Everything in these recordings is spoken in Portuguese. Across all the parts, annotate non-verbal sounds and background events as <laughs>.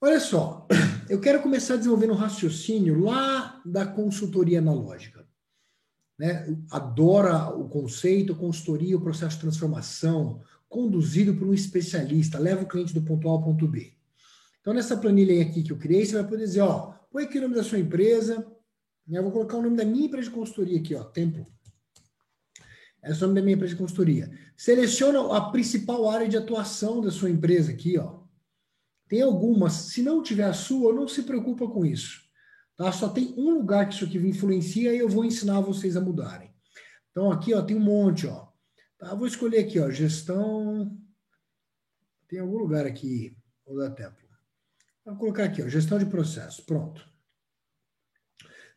Olha só, <clears throat> eu quero começar desenvolvendo um raciocínio lá da consultoria analógica. Né? Adora o conceito, consultoria, o processo de transformação, conduzido por um especialista, leva o cliente do ponto A ao ponto B. Então, nessa planilha aqui que eu criei, você vai poder dizer, ó, põe aqui o nome da sua empresa, né? eu vou colocar o nome da minha empresa de consultoria aqui, ó, Tempo. É o nome da minha empresa de consultoria. Seleciona a principal área de atuação da sua empresa aqui, ó. Tem algumas, se não tiver a sua, não se preocupa com isso. Tá? Só tem um lugar que isso aqui influencia e eu vou ensinar vocês a mudarem. Então aqui, ó, tem um monte, ó. Tá? Vou escolher aqui, ó, gestão. Tem algum lugar aqui, vou dar tempo. Vou colocar aqui, ó, gestão de processo. Pronto.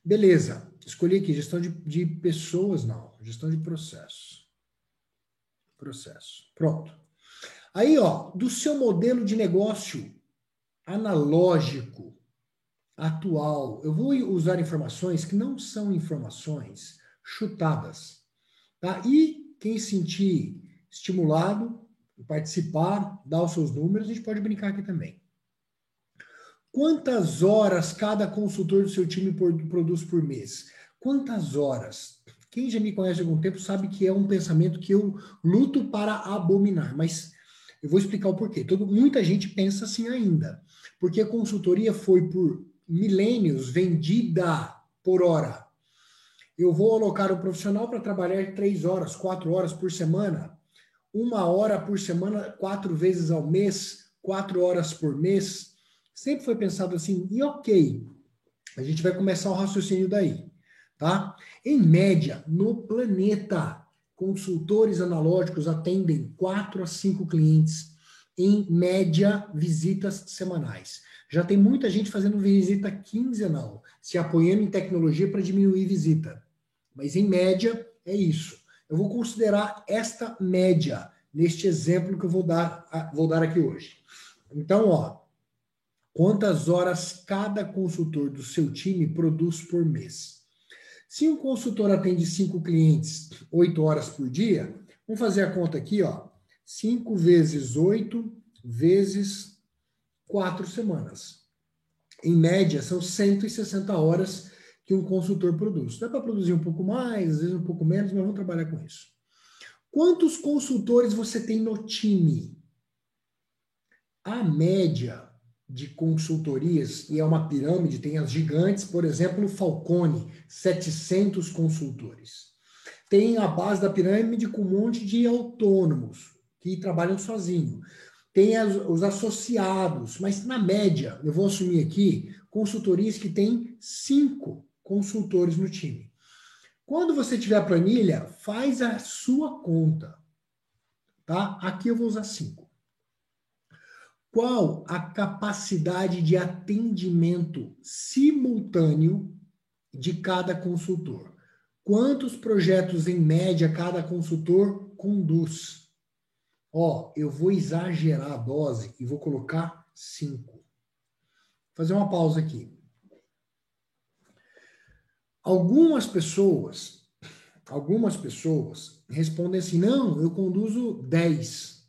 Beleza. Escolhi aqui, gestão de, de pessoas, não. Gestão de processo. Processo. Pronto. Aí, ó, do seu modelo de negócio analógico, atual, eu vou usar informações que não são informações chutadas. Tá? E quem sentir estimulado, participar, dar os seus números, a gente pode brincar aqui também. Quantas horas cada consultor do seu time produz por mês? Quantas horas? Quem já me conhece há algum tempo sabe que é um pensamento que eu luto para abominar, mas eu vou explicar o porquê. Todo, muita gente pensa assim ainda, porque a consultoria foi por milênios vendida por hora. Eu vou alocar o profissional para trabalhar três horas, quatro horas por semana, uma hora por semana, quatro vezes ao mês, quatro horas por mês sempre foi pensado assim, e ok, a gente vai começar o raciocínio daí, tá? Em média, no planeta, consultores analógicos atendem 4 a 5 clientes, em média, visitas semanais. Já tem muita gente fazendo visita quinzenal, se apoiando em tecnologia para diminuir visita. Mas em média, é isso. Eu vou considerar esta média neste exemplo que eu vou dar, vou dar aqui hoje. Então, ó, Quantas horas cada consultor do seu time produz por mês? Se um consultor atende cinco clientes oito horas por dia, vamos fazer a conta aqui, ó. 5 vezes 8 vezes 4 semanas. Em média, são 160 horas que um consultor produz. Dá para produzir um pouco mais, às vezes um pouco menos, mas vamos trabalhar com isso. Quantos consultores você tem no time? A média de consultorias, e é uma pirâmide, tem as gigantes, por exemplo, Falcone, 700 consultores. Tem a base da pirâmide com um monte de autônomos que trabalham sozinho. Tem as, os associados, mas na média, eu vou assumir aqui, consultorias que têm cinco consultores no time. Quando você tiver a planilha, faz a sua conta. Tá? Aqui eu vou usar cinco. Qual a capacidade de atendimento simultâneo de cada consultor? Quantos projetos em média cada consultor conduz? Ó, eu vou exagerar a dose e vou colocar cinco. Vou fazer uma pausa aqui. Algumas pessoas, algumas pessoas respondem assim: "Não, eu conduzo 10".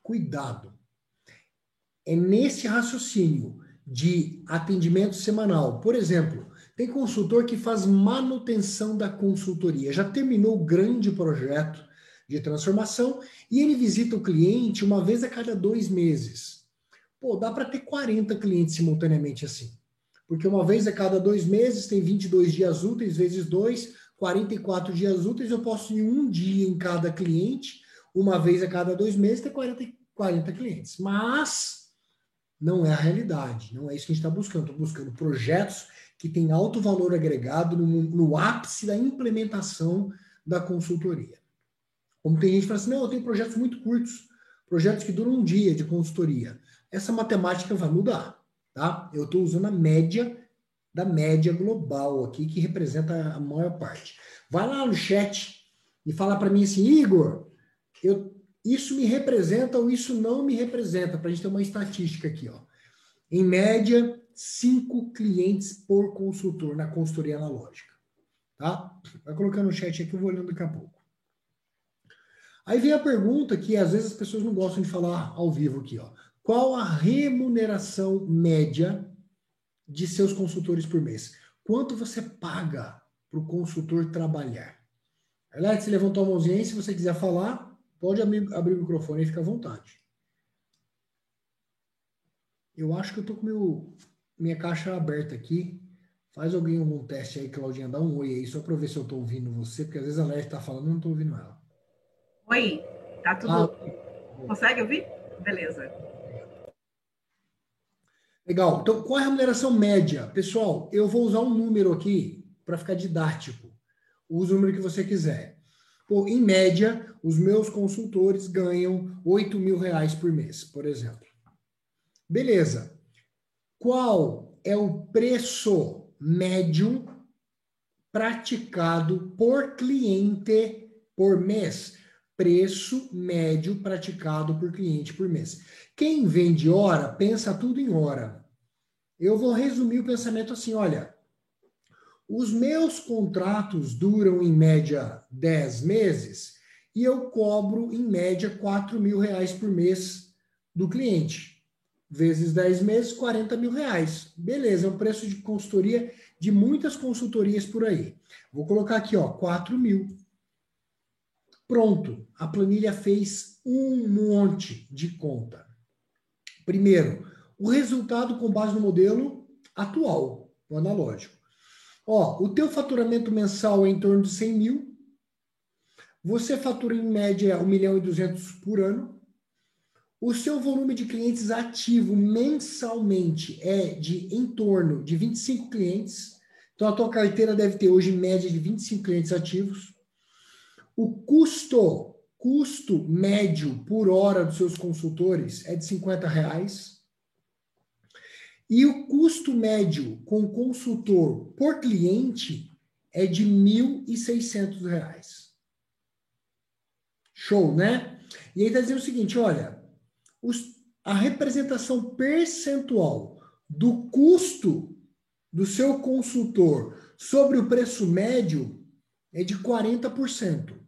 Cuidado é nesse raciocínio de atendimento semanal. Por exemplo, tem consultor que faz manutenção da consultoria, já terminou o grande projeto de transformação e ele visita o cliente uma vez a cada dois meses. Pô, dá para ter 40 clientes simultaneamente assim. Porque uma vez a cada dois meses tem 22 dias úteis, vezes dois, 44 dias úteis, eu posso ir um dia em cada cliente, uma vez a cada dois meses, ter 40, 40 clientes. Mas não é a realidade, não é isso que a gente está buscando. Estou buscando projetos que têm alto valor agregado no, no, ápice da implementação da consultoria. Como tem gente que fala assim, não, eu tenho projetos muito curtos, projetos que duram um dia de consultoria. Essa matemática vai mudar, tá? Eu estou usando a média da média global aqui, que representa a maior parte. Vai lá no chat e fala para mim assim, Igor, eu isso me representa ou isso não me representa, para a gente ter uma estatística aqui. Ó. Em média, cinco clientes por consultor na consultoria analógica. Tá? Vai colocando no chat aqui, eu vou olhando daqui a pouco. Aí vem a pergunta que às vezes as pessoas não gostam de falar ao vivo aqui. Ó. Qual a remuneração média de seus consultores por mês? Quanto você paga para o consultor trabalhar? Alex, levantou a mãozinha aí. Se você quiser falar, pode abrir, abrir o microfone e fica à vontade. Eu acho que eu tô com meu, minha caixa aberta aqui. Faz alguém algum teste aí, Claudinha, dá um oi aí, só para ver se eu estou ouvindo você, porque às vezes a Leste está falando e eu não estou ouvindo ela. Oi, tá tudo. Ah, Consegue ouvir? Beleza. Legal. Então, qual é a remuneração média? Pessoal, eu vou usar um número aqui para ficar didático. Use o número que você quiser. Pô, em média, os meus consultores ganham 8 mil reais por mês, por exemplo. Beleza. Qual é o preço médio praticado por cliente por mês? Preço médio praticado por cliente por mês. Quem vende hora, pensa tudo em hora. Eu vou resumir o pensamento assim: olha, os meus contratos duram em média 10 meses e eu cobro em média 4 mil reais por mês do cliente. Vezes 10 meses, 40 mil reais. Beleza, é um preço de consultoria de muitas consultorias por aí. Vou colocar aqui, ó, 4 mil. Pronto, a planilha fez um monte de conta. Primeiro, o resultado com base no modelo atual, o analógico. Ó, o teu faturamento mensal é em torno de 100 mil. Você fatura em média 1 milhão e 200 por ano. O seu volume de clientes ativo mensalmente é de em torno de 25 clientes. Então a tua carteira deve ter hoje em média de 25 clientes ativos. O custo, custo médio por hora dos seus consultores é de 50 reais. E o custo médio com consultor por cliente é de R$ 1.600. Show, né? E aí está dizendo o seguinte, olha, os, a representação percentual do custo do seu consultor sobre o preço médio é de 40%.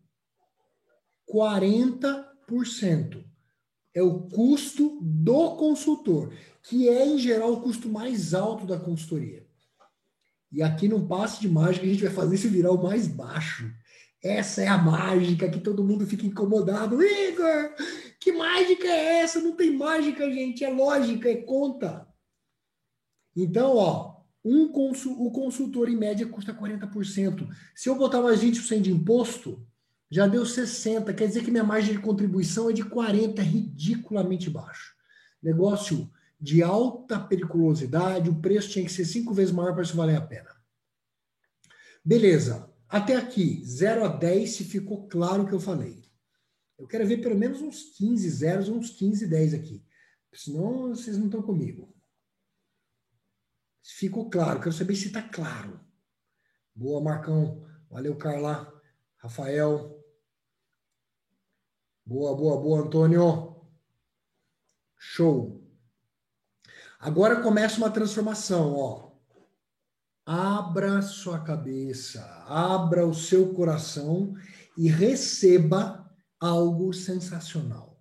40% é o custo do consultor que é, em geral, o custo mais alto da consultoria. E aqui não passe de mágica, a gente vai fazer isso virar o mais baixo. Essa é a mágica que todo mundo fica incomodado. Igor, que mágica é essa? Não tem mágica, gente. É lógica, é conta. Então, ó, um consul, o consultor em média custa 40%. Se eu botar mais 20% de imposto, já deu 60%. Quer dizer que minha margem de contribuição é de 40%, é ridiculamente baixo. Negócio de alta periculosidade, o preço tinha que ser cinco vezes maior para isso valer a pena. Beleza. Até aqui, 0 a 10, se ficou claro o que eu falei. Eu quero ver pelo menos uns 15 zeros, uns 15 10 aqui. Senão vocês não estão comigo. Ficou claro, quero saber se está claro. Boa, Marcão. Valeu, Carla. Rafael. Boa, boa, boa, Antônio. Show. Agora começa uma transformação, ó. Abra sua cabeça, abra o seu coração e receba algo sensacional.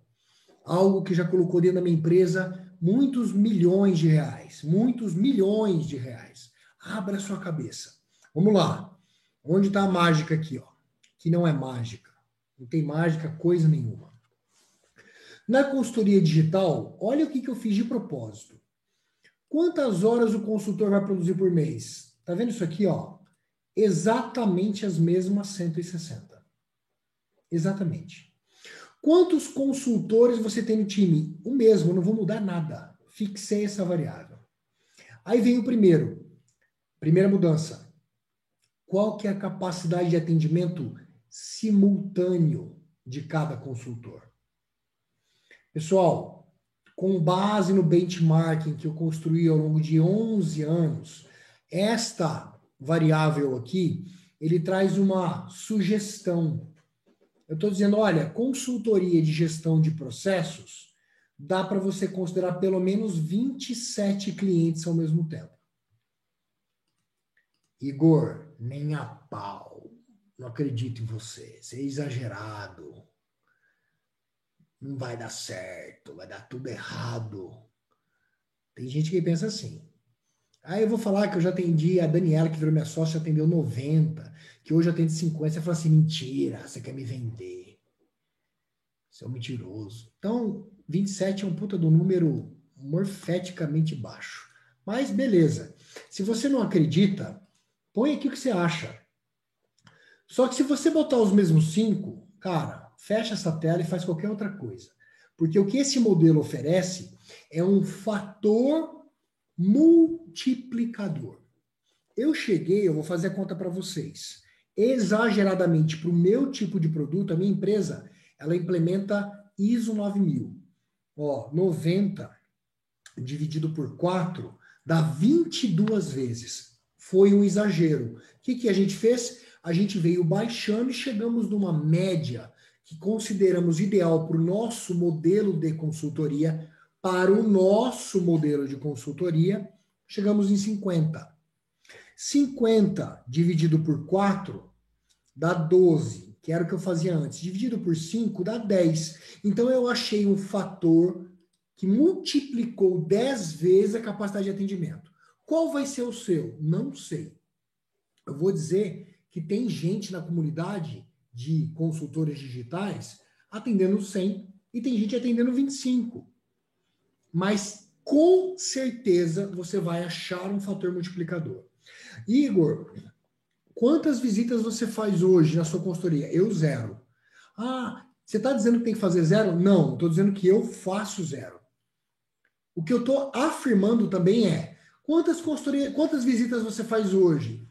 Algo que já colocou dentro da minha empresa muitos milhões de reais, muitos milhões de reais. Abra sua cabeça. Vamos lá. Onde está a mágica aqui, ó? Que não é mágica. Não tem mágica coisa nenhuma. Na consultoria digital, olha o que, que eu fiz de propósito. Quantas horas o consultor vai produzir por mês? Tá vendo isso aqui, ó? Exatamente as mesmas 160. Exatamente. Quantos consultores você tem no time? O mesmo, não vou mudar nada. Fixei essa variável. Aí vem o primeiro. Primeira mudança. Qual que é a capacidade de atendimento simultâneo de cada consultor? Pessoal, com base no benchmarking que eu construí ao longo de 11 anos, esta variável aqui, ele traz uma sugestão. Eu estou dizendo, olha, consultoria de gestão de processos, dá para você considerar pelo menos 27 clientes ao mesmo tempo. Igor, nem a pau. Não acredito em você. Você é exagerado. não vai dar certo, vai dar tudo errado. Tem gente que pensa assim. Aí eu vou falar que eu já atendi a Daniela, que virou minha sócia, atendeu 90, que hoje atende 50. Você fala assim: mentira, você quer me vender. Você é um mentiroso. Então, 27 é um puta do número morfeticamente baixo. Mas beleza. Se você não acredita, põe aqui o que você acha. Só que se você botar os mesmos cinco, cara, fecha essa tela e faz qualquer outra coisa. Porque o que esse modelo oferece é um fator multiplicador. Eu cheguei, eu vou fazer a conta para vocês. Exageradamente para o meu tipo de produto, a minha empresa, ela implementa ISO 9000. Ó, 90 dividido por 4 dá 22 vezes. Foi um exagero. O que, que a gente fez? A gente veio baixando e chegamos numa média que consideramos ideal para o nosso modelo de consultoria, para o nosso modelo de consultoria, chegamos em 50. 50 dividido por 4 dá 12, que era o que eu fazia antes. Dividido por 5 dá 10. Então eu achei um fator que multiplicou 10 vezes a capacidade de atendimento. Qual vai ser o seu? Não sei. Eu vou dizer que tem gente na comunidade de consultores digitais atendendo 100 e tem gente atendendo 25. Mas com certeza você vai achar um fator multiplicador. Igor, quantas visitas você faz hoje na sua consultoria? Eu zero. Ah, você está dizendo que tem que fazer zero? Não, estou dizendo que eu faço zero. O que eu estou afirmando também é quantas consultorias, quantas visitas você faz hoje?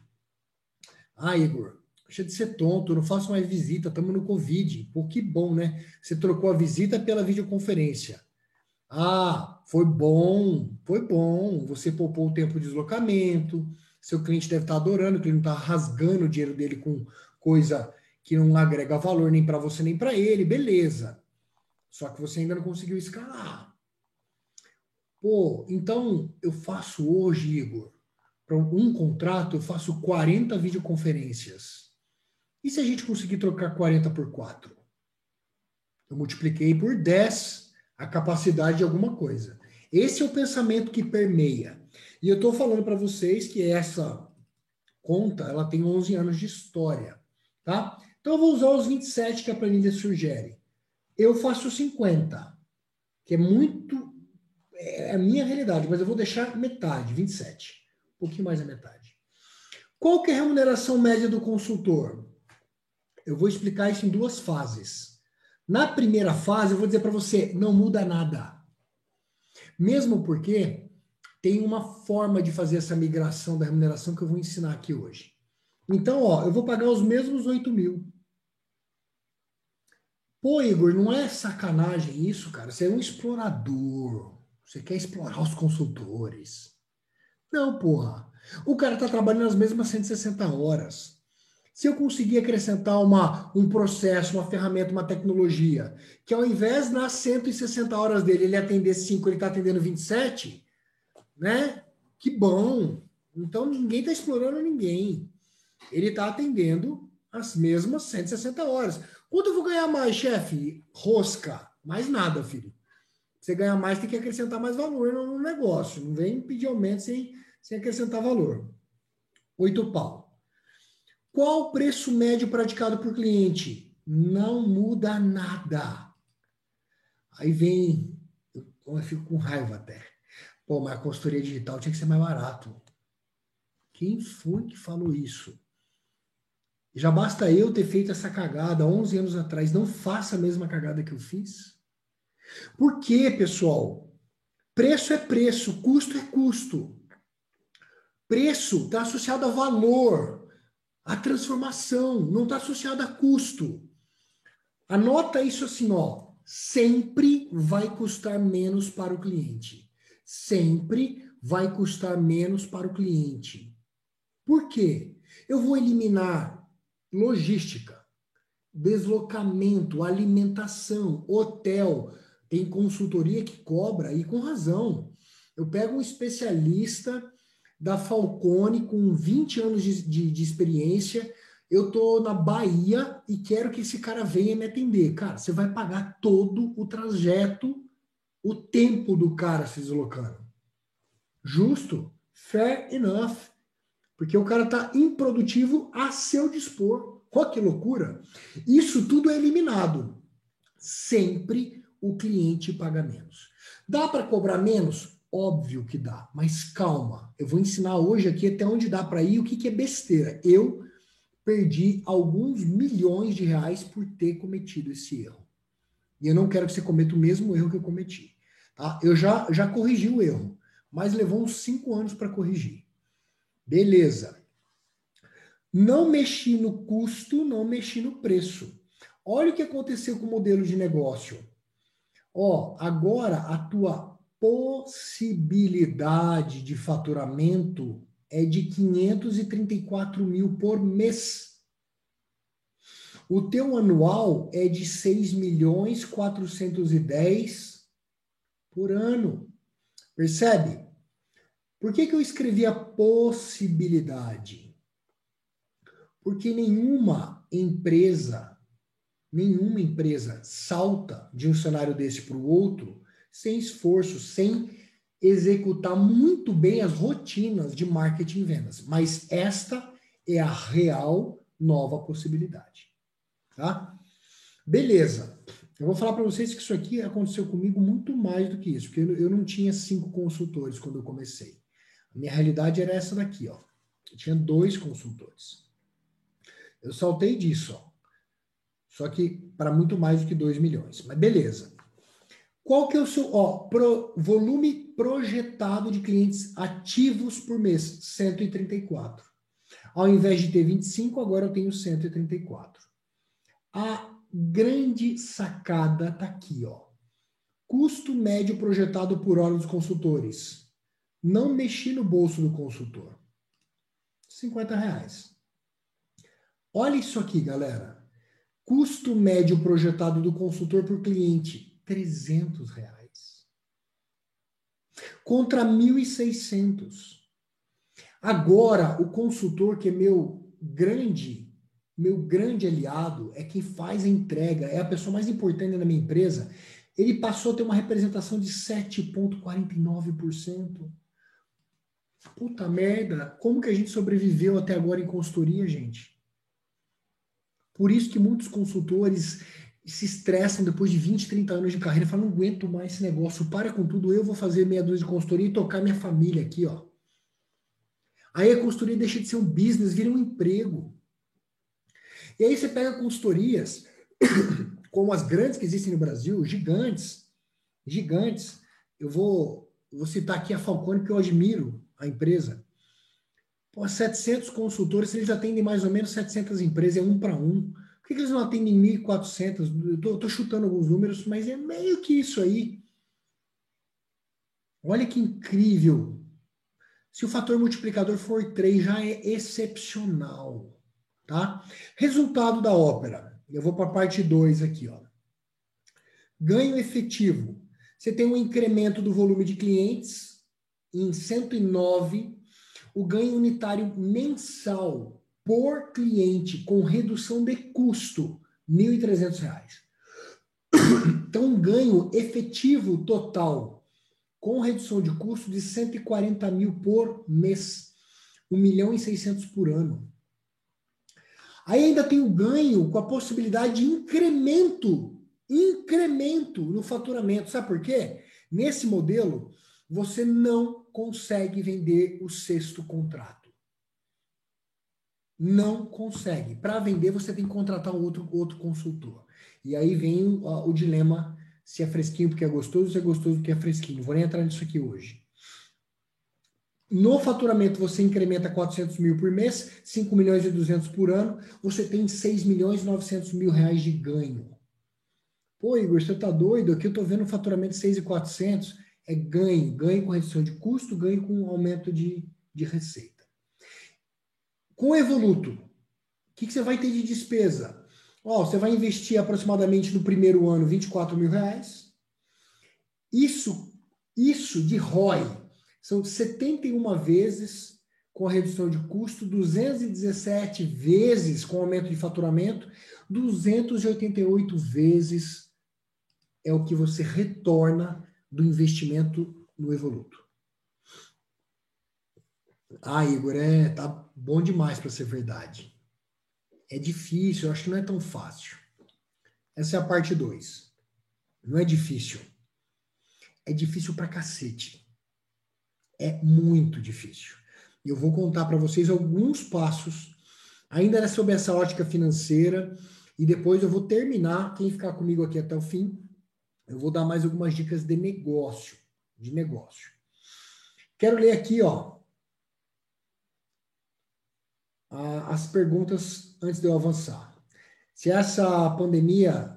Ah, Igor, deixa de ser tonto, não faço mais visita, estamos no Covid. Pô, que bom, né? Você trocou a visita pela videoconferência. Ah, foi bom, foi bom. Você poupou o tempo de deslocamento. Seu cliente deve estar adorando, que ele não está rasgando o dinheiro dele com coisa que não agrega valor nem para você nem para ele. Beleza. Só que você ainda não conseguiu escalar. Pô, então eu faço hoje, Igor, para um contrato, eu faço 40 videoconferências. E se a gente conseguir trocar 40 por 4? Eu multipliquei por 10 a capacidade de alguma coisa. Esse é o pensamento que permeia. E eu estou falando para vocês que essa conta ela tem 11 anos de história. Tá? Então eu vou usar os 27 que a planilha sugere. Eu faço 50, que é muito é a minha realidade, mas eu vou deixar metade, 27. Um pouquinho mais da metade. Qual que é a remuneração média do consultor? Eu vou explicar isso em duas fases. Na primeira fase, eu vou dizer para você, não muda nada. Mesmo porque tem uma forma de fazer essa migração da remuneração que eu vou ensinar aqui hoje. Então, ó, eu vou pagar os mesmos 8 mil. Pô, Igor, não é sacanagem isso, cara. Você é um explorador. Você quer explorar os consultores. Não, porra. O cara está trabalhando as mesmas 160 horas. Se eu conseguir acrescentar uma, um processo, uma ferramenta, uma tecnologia, que ao invés nas 160 horas dele ele atender 5, ele está atendendo 27, né? Que bom. Então ninguém está explorando ninguém. Ele está atendendo as mesmas 160 horas. Quanto eu vou ganhar mais, chefe? Rosca. Mais nada, filho você ganha mais, tem que acrescentar mais valor no negócio. Não vem pedir aumento sem, sem acrescentar valor. Oito pau. Qual o preço médio praticado por cliente? Não muda nada. Aí vem, eu, eu fico com raiva até. Pô, mas a consultoria digital tinha que ser mais barato. Quem foi que falou isso? Já basta eu ter feito essa cagada 11 anos atrás. Não faça a mesma cagada que eu fiz. Por quê, pessoal? Preço é preço, custo é custo. Preço está associado a valor, a transformação, não está associado a custo. Anota isso assim, ó. Sempre vai custar menos para o cliente. Sempre vai custar menos para o cliente. Por quê? Eu vou eliminar logística, deslocamento, alimentação, hotel, tem consultoria que cobra, e com razão. Eu pego um especialista da Falcone com 20 anos de, de, de experiência eu tô na Bahia e quero que esse cara venha me atender. Cara, você vai pagar todo o trajeto, o tempo do cara se deslocando. Justo? Fair enough. Porque o cara tá improdutivo a seu dispor. Olha que loucura. Isso tudo é eliminado. Sempre o cliente paga menos. Dá para cobrar menos? Óbvio que dá, mas calma. Eu vou ensinar hoje aqui até onde dá para ir o que, que é besteira. Eu perdi alguns milhões de reais por ter cometido esse erro. E eu não quero que você cometa o mesmo erro que eu cometi. Tá? Eu já, já corrigi o erro, mas levou uns cinco anos para corrigir. Beleza. Não mexi no custo, não mexi no preço. Olha o que aconteceu com o modelo de negócio. Ó, agora a tua possibilidade de faturamento é de 534 mil por mês. O teu anual é de 6 milhões 410 por ano. Percebe? Por que, que eu escrevi a possibilidade? Porque nenhuma empresa, nenhuma empresa salta de um cenário desse para o outro sem esforço, sem executar muito bem as rotinas de marketing e vendas. Mas esta é a real nova possibilidade. Tá? Beleza. Eu vou falar para vocês que isso aqui aconteceu comigo muito mais do que isso, porque eu não tinha cinco consultores quando eu comecei. A minha realidade era essa daqui, ó. Eu tinha dois consultores. Eu saltei disso, ó. Só que para muito mais do que 2 milhões. Mas beleza. Qual que é o seu ó, pro, volume projetado de clientes ativos por mês? 134. Ao invés de ter 25, agora eu tenho 134. A grande sacada está aqui, ó. Custo médio projetado por hora dos consultores. Não mexi no bolso do consultor. 50 reais. Olha isso aqui, galera. Custo médio projetado do consultor por cliente 300 reais. Contra 1.600. Agora, o consultor, que é meu grande, meu grande aliado, é quem faz a entrega, é a pessoa mais importante na minha empresa, ele passou a ter uma representação de 7,49%. Puta merda, como que a gente sobreviveu até agora em consultoria, gente? Por isso que muitos consultores se estressam depois de 20, 30 anos de carreira, falam, não aguento mais esse negócio, para com tudo, eu vou fazer meia dúzia de consultoria e tocar minha família aqui, ó. Aí a consultoria deixa de ser um business, vira um emprego. E aí você pega consultorias, <coughs> como as grandes que existem no Brasil, gigantes, gigantes. Eu vou, vou citar aqui a Falcone, porque eu admiro a empresa. Pô, 700 consultores, eles atendem mais ou menos 700 empresas, é um para um. Por que, eles não atendem 1.400? Eu estou chutando alguns números, mas é meio que isso aí. Olha que incrível. Se o fator multiplicador for 3, já é excepcional. Tá? Resultado da ópera. Eu vou para a parte 2 aqui. Ó. Ganho efetivo. Você tem um incremento do volume de clientes em 109. O ganho unitário mensal por cliente com redução de custo, R$ 1.300. <coughs> Então, um ganho efetivo total com redução de custo de 140 mil por mês, 1 milhão e 600 por ano. Aí ainda tem o ganho com a possibilidade de incremento, incremento no faturamento. Sabe por quê? Nesse modelo, você não consegue vender o sexto contrato não consegue. Para vender, você tem que contratar um outro, outro consultor. E aí vem o, dilema se é fresquinho porque é gostoso, se é gostoso porque é fresquinho. Vou nem entrar nisso aqui hoje. No faturamento, você incrementa 400 mil por mês, 5 milhões e 200 por ano, você tem 6 milhões e 900 mil reais de ganho. Pô, Igor, você tá doido? Aqui eu tô vendo faturamento de 6,400. É ganho, ganho com redução de custo, ganho com aumento de, de receita. Com o Evoluto, o que, que, você vai ter de despesa? Ó, você vai investir aproximadamente no primeiro ano 24 mil reais. Isso, isso de ROI são 71 vezes com a redução de custo, 217 vezes com aumento de faturamento, 288 vezes é o que você retorna do investimento no Evoluto. Ah, Igor, é, tá bom demais para ser verdade. É difícil, eu acho que não é tão fácil. Essa é a parte 2. Não é difícil. É difícil pra cacete. É muito difícil. E eu vou contar para vocês alguns passos, ainda é sobre essa ótica financeira, e depois eu vou terminar. Quem ficar comigo aqui até o fim, eu vou dar mais algumas dicas de negócio. De negócio. Quero ler aqui, ó, as perguntas antes de eu avançar. Se essa pandemia,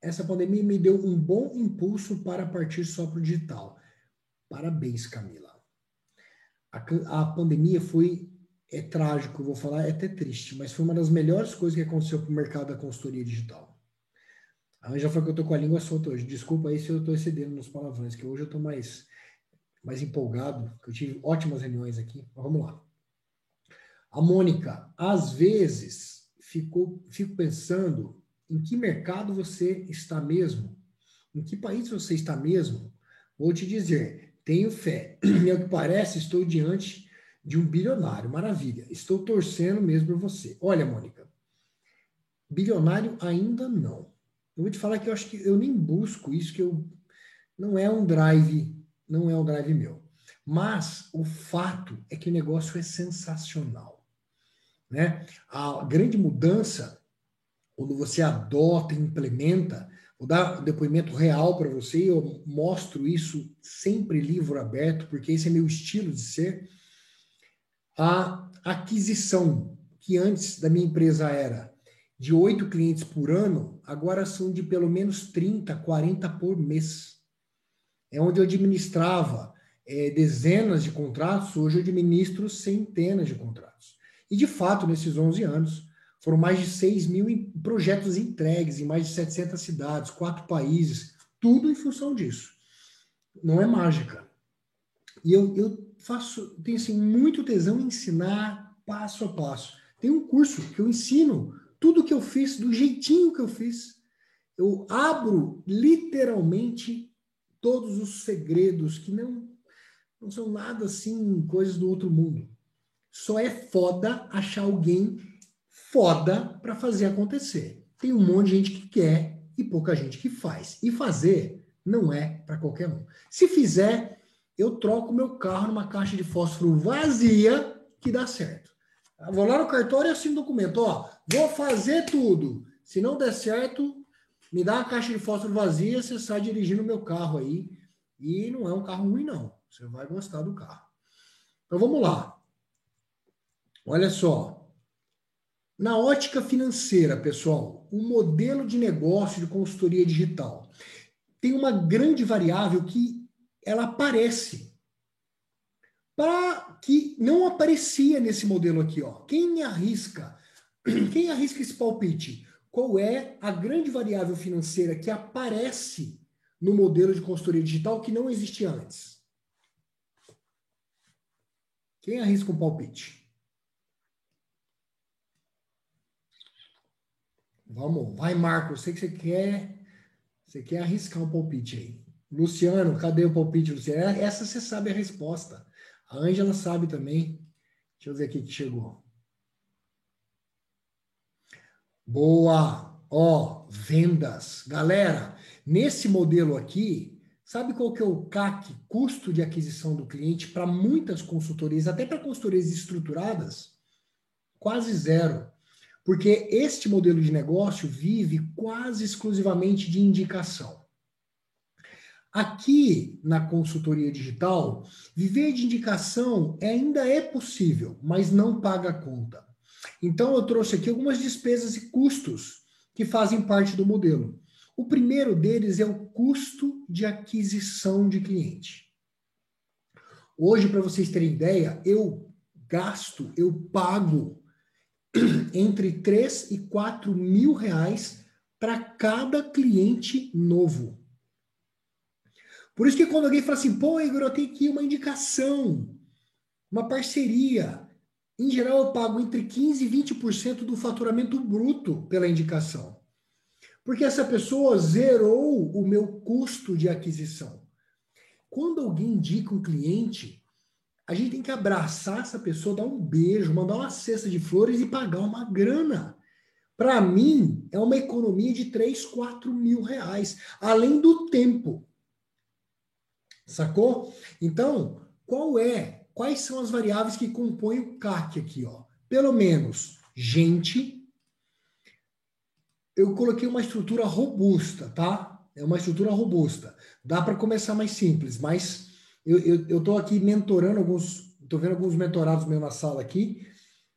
essa pandemia me deu um bom impulso para partir só para o digital. Parabéns, Camila. A, a pandemia foi é trágico, vou falar, é até triste, mas foi uma das melhores coisas que aconteceu para o mercado da consultoria digital. A já foi que eu tô com a língua solta hoje. Desculpa aí se eu estou excedendo nos palavrões, que hoje eu estou mais, mais empolgado, que eu tive ótimas reuniões aqui. Mas vamos lá. A Mônica, às vezes, fico, fico pensando em que mercado você está mesmo, em que país você está mesmo. Vou te dizer, tenho fé. <clears throat> E ao que parece, estou diante de um bilionário. Maravilha. Estou torcendo mesmo por você. Olha, Mônica, bilionário ainda não. Eu vou te falar que eu acho que eu nem busco isso, que eu não é um drive, não é um drive meu. Mas o fato é que o negócio é sensacional. Né? A grande mudança, quando você adota e implementa, vou dar um depoimento real para você, eu mostro isso sempre livro aberto, porque esse é meu estilo de ser. A aquisição, que antes da minha empresa era de oito clientes por ano, agora são de pelo menos 30, 40 por mês. É onde eu administrava é, dezenas de contratos, hoje eu administro centenas de contratos. E, de fato, nesses 11 anos, foram mais de 6 mil projetos entregues em mais de 700 cidades, quatro países, tudo em função disso. Não é mágica. E eu, eu faço, tenho assim, muito tesão em ensinar passo a passo. Tem um curso que eu ensino tudo que eu fiz, do jeitinho que eu fiz. Eu abro literalmente todos os segredos que não, não são nada assim, coisas do outro mundo. Só é foda achar alguém foda para fazer acontecer. Tem um monte de gente que quer e pouca gente que faz. E fazer não é para qualquer um. Se fizer, eu troco meu carro numa caixa de fósforo vazia que dá certo. Eu vou lá no cartório e assino documento. Ó, vou fazer tudo. Se não der certo, me dá uma caixa de fósforo vazia, você sai dirigindo o meu carro aí. E não é um carro ruim, não. Você vai gostar do carro. Então vamos lá. Olha só. Na ótica financeira, pessoal, o modelo de negócio de consultoria digital tem uma grande variável que ela aparece para que não aparecia nesse modelo aqui, ó. Quem arrisca? <clears throat> Quem arrisca esse palpite? Qual é a grande variável financeira que aparece no modelo de consultoria digital que não existia antes? Quem arrisca um palpite? Vamos, vai, Marco. Eu sei que você quer, você quer arriscar um palpite aí. Luciano, cadê o palpite, Luciano? Essa você sabe a resposta. A Ângela sabe também. Deixa eu ver aqui que chegou. Boa! Ó, vendas. Galera, nesse modelo aqui, sabe qual que é o CAC, custo de aquisição do cliente, para muitas consultorias, até para consultorias estruturadas? Quase zero. Porque este modelo de negócio vive quase exclusivamente de indicação. Aqui na consultoria digital, viver de indicação ainda é possível, mas não paga a conta. Então eu trouxe aqui algumas despesas e custos que fazem parte do modelo. O primeiro deles é o custo de aquisição de cliente. Hoje, para vocês terem ideia, eu gasto, eu pago <clears throat> entre 3 e 4 mil reais para cada cliente novo. Por isso que quando alguém fala assim, pô, Igor, eu tenho aqui uma indicação. uma parceria. Em geral, eu pago entre 15% e 20% do faturamento bruto pela indicação. Porque essa pessoa zerou o meu custo de aquisição. Quando alguém indica um cliente, a gente tem que abraçar essa pessoa, dar um beijo, mandar uma cesta de flores e pagar uma grana. Para mim, é uma economia de 3, 4 mil reais, além do tempo. Sacou? Então, qual é? Quais são as variáveis que compõem o CAC aqui, ó? Pelo menos gente. Eu coloquei uma estrutura robusta, tá? É uma estrutura robusta. Dá para começar mais simples, mas eu estou aqui mentorando alguns, estou vendo alguns mentorados meus na sala aqui,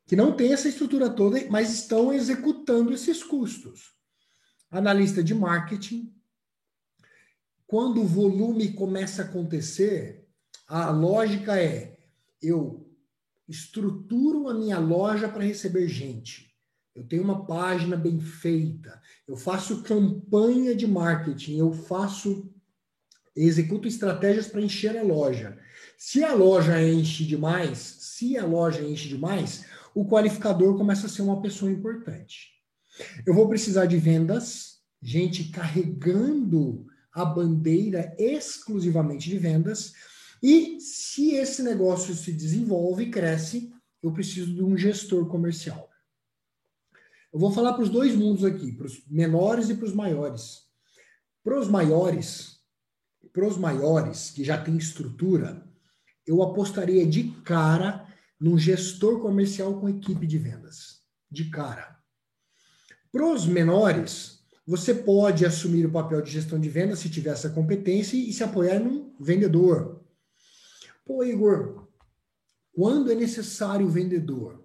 que não tem essa estrutura toda, mas estão executando esses custos. Analista de marketing, quando o volume começa a acontecer, a lógica é: eu estruturo a minha loja para receber gente. Eu tenho uma página bem feita, eu faço campanha de marketing, eu faço executo estratégias para encher a loja. Se a loja enche demais, se a loja enche demais, o qualificador começa a ser uma pessoa importante. Eu vou precisar de vendas, gente carregando a bandeira exclusivamente de vendas. E se esse negócio se desenvolve e cresce, eu preciso de um gestor comercial. Eu vou falar para os dois mundos aqui, para os menores e para os maiores. Para os maiores, para os maiores que já têm estrutura, eu apostaria de cara num gestor comercial com equipe de vendas. De cara. Para os menores, você pode assumir o papel de gestão de vendas se tiver essa competência e se apoiar num vendedor. Pô, Igor, quando é necessário o vendedor?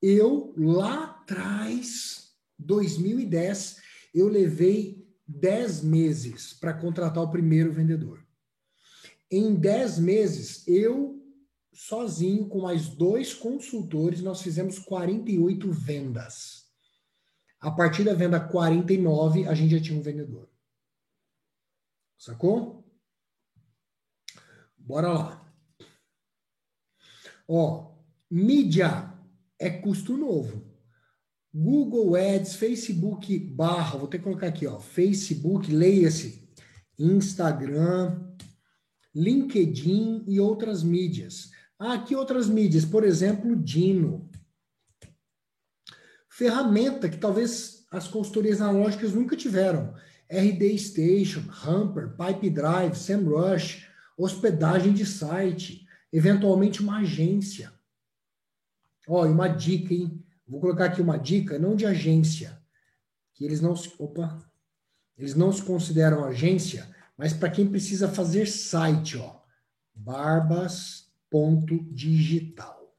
Eu, lá atrás, 2010, eu levei 10 meses para contratar o primeiro vendedor. Em 10 meses, eu, sozinho, com mais dois consultores, nós fizemos 48 vendas. A partir da venda 49, a gente já tinha um vendedor. Sacou? Bora lá. Ó, mídia é custo novo. Google Ads, Facebook barra, vou ter que colocar aqui, ó, Facebook, leia-se, Instagram, LinkedIn e outras mídias. Ah, aqui outras mídias, por exemplo, Dino ferramenta que talvez as consultorias analógicas nunca tiveram. RD Station, Hamper, Pipe Drive, SEMrush, hospedagem de site, eventualmente uma agência. Ó, e uma dica, hein? Vou colocar aqui uma dica, não de agência, que eles não se, opa, eles não se consideram agência, mas para quem precisa fazer site, ó, barbas.digital.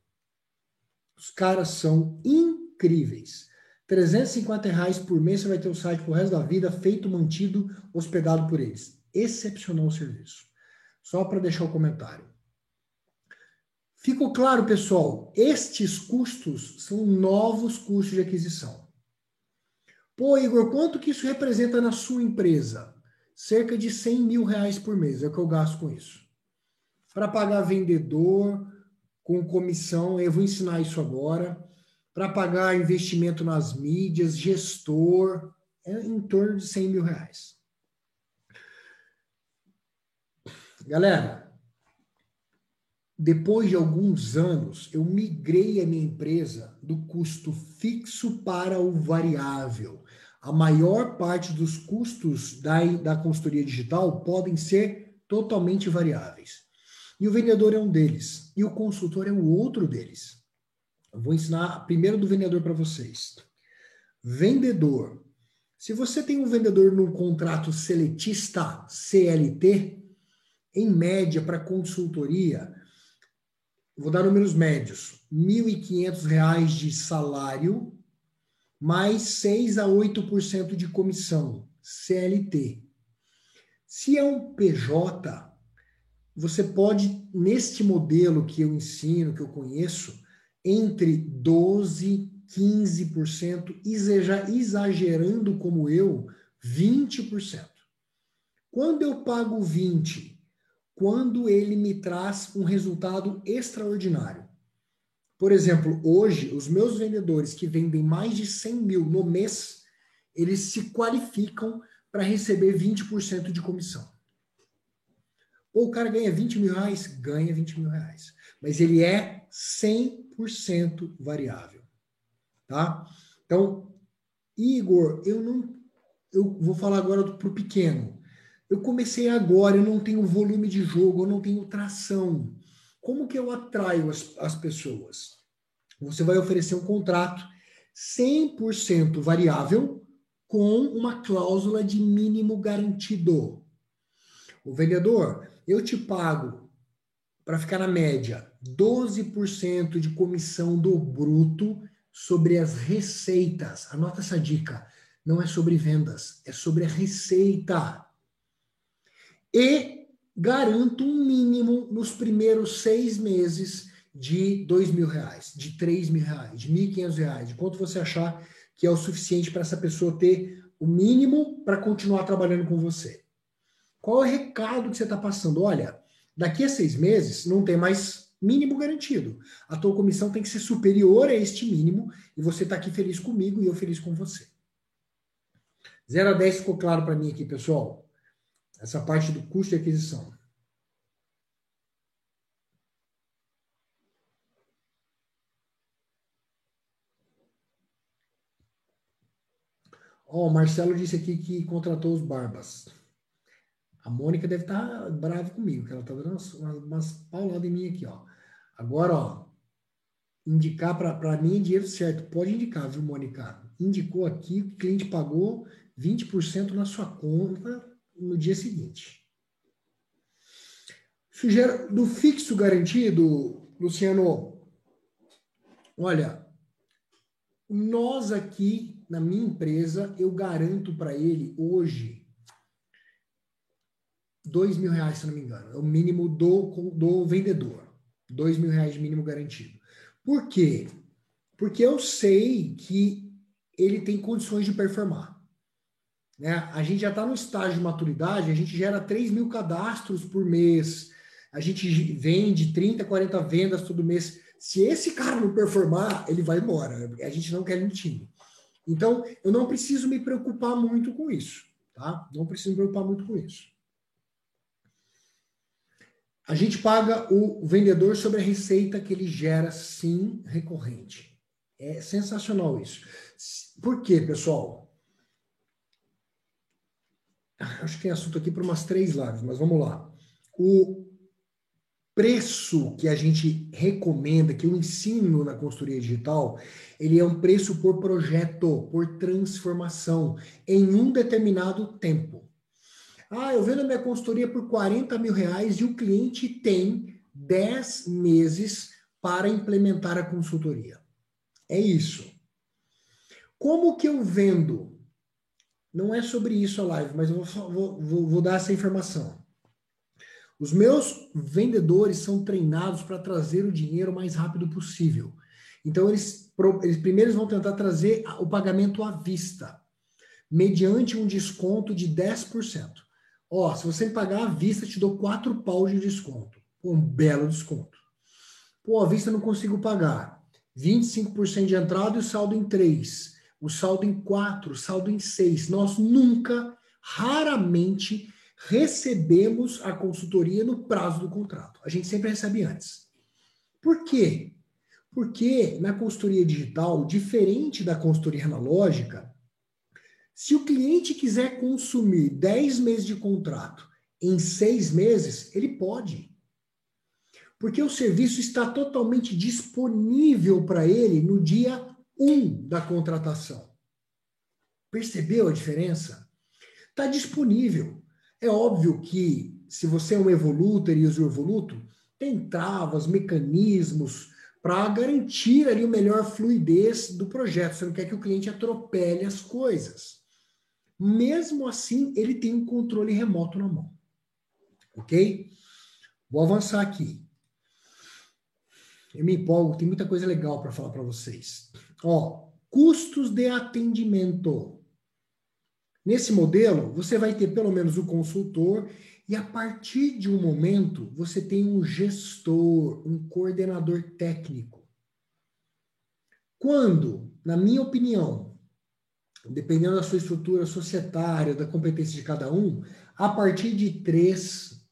Os caras são incríveis incríveis. 350 reais por mês você vai ter o site pro resto da vida, feito, mantido, hospedado por eles. Excepcional serviço. Só para deixar o comentário. Ficou claro, pessoal? Estes custos são novos custos de aquisição. Pô, Igor, quanto que isso representa na sua empresa? Cerca de 100 mil reais por mês é o que eu gasto com isso. Para pagar vendedor, com comissão, eu vou ensinar isso agora para pagar investimento nas mídias, gestor, é em torno de 100 mil reais. Galera, depois de alguns anos, eu migrei a minha empresa do custo fixo para o variável. A maior parte dos custos da, da consultoria digital podem ser totalmente variáveis. E o vendedor é um deles, e o consultor é o outro deles. Eu vou ensinar primeiro do vendedor para vocês. Vendedor. Se você tem um vendedor num contrato seletista CLT, em média para consultoria, vou dar números médios, R$ 1.500 de salário, mais 6 a 8% de comissão, CLT. Se é um PJ, você pode, neste modelo que eu ensino, que eu conheço, entre 12% 15%, exagerando como eu, 20%. Quando eu pago 20%, quando ele me traz um resultado extraordinário. Por exemplo, hoje, os meus vendedores que vendem mais de 100 mil no mês, eles se qualificam para receber 20% de comissão. Ou o cara ganha 20 mil reais? Ganha 20 mil reais. Mas ele é 100% variável. Tá? Então, Igor, eu não. Eu vou falar agora para o pequeno. Eu comecei agora, eu não tenho volume de jogo, eu não tenho tração. Como que eu atraio as, as pessoas? Você vai oferecer um contrato 100% variável com uma cláusula de mínimo garantido. O vendedor, eu te pago para ficar na média 12% de comissão do bruto sobre as receitas. Anota essa dica. Não é sobre vendas, é sobre a receita. E garanto um mínimo nos primeiros seis meses de dois mil reais, de três mil reais, de mil quinhentos reais, de quanto você achar que é o suficiente para essa pessoa ter o mínimo para continuar trabalhando com você. Qual é o recado que você está passando? Olha, daqui a seis meses não tem mais mínimo garantido. A tua comissão tem que ser superior a este mínimo e você está aqui feliz comigo e eu feliz com você. 0 a 10 ficou claro para mim aqui, pessoal? Essa parte do custo de aquisição. Ó, oh, o Marcelo disse aqui que contratou os Barbas. A Mônica deve estar brava comigo, que ela está dando umas, umas pauladas em mim aqui, ó. Agora, ó, indicar para mim é dinheiro certo. Pode indicar, viu, Mônica? Indicou aqui, o cliente pagou 20% na sua conta no dia seguinte. Sugero, do fixo garantido, Luciano, olha, nós aqui, na minha empresa, eu garanto para ele hoje dois mil reais, se não me engano. É o mínimo do, do vendedor. Dois mil reais mínimo garantido. Por quê? Porque eu sei que ele tem condições de performar. Né? A gente já está no estágio de maturidade, a gente gera 3 mil cadastros por mês, a gente vende 30, 40 vendas todo mês. Se esse cara não performar, ele vai embora. A gente não quer no time. Então, eu não preciso me preocupar muito com isso. Tá? Não preciso me preocupar muito com isso. A gente paga o vendedor sobre a receita que ele gera, sim, recorrente. É sensacional isso. Por quê, pessoal? Acho que tem assunto aqui para umas três lives, mas vamos lá. O preço que a gente recomenda, que eu ensino na consultoria digital, ele é um preço por projeto, por transformação, em um determinado tempo. Ah, eu vendo a minha consultoria por 40 mil reais e o cliente tem 10 meses para implementar a consultoria. É isso. Como que eu vendo? Não é sobre isso a live, mas eu vou, vou, vou dar essa informação. Os meus vendedores são treinados para trazer o dinheiro o mais rápido possível. Então, eles, eles primeiro vão tentar trazer o pagamento à vista, mediante um desconto de 10%. Ó, se você pagar à vista, te dou 4 pau de desconto. Um belo desconto. Pô, à vista não consigo pagar. 25% de entrada e o saldo em 3. O saldo em 4, o saldo em 6. Nós nunca, raramente, recebemos a consultoria no prazo do contrato. A gente sempre recebe antes. Por quê? Porque na consultoria digital, diferente da consultoria analógica, se o cliente quiser consumir 10 meses de contrato em seis meses, ele pode. Porque o serviço está totalmente disponível para ele no dia 1 da contratação. Percebeu a diferença? Está disponível. É óbvio que se você é um evolutor e usa o evoluto, tem travas, mecanismos para garantir ali o melhor fluidez do projeto. Você não quer que o cliente atropele as coisas. Mesmo assim, ele tem um controle remoto na mão. Ok? Vou avançar aqui. Eu me empolgo, tem muita coisa legal para falar para vocês. Ó, custos de atendimento. Nesse modelo, você vai ter pelo menos o consultor E a partir de um momento, você tem um gestor, um coordenador técnico. Quando, na minha opinião, dependendo da sua estrutura societária, da competência de cada um, a partir de três,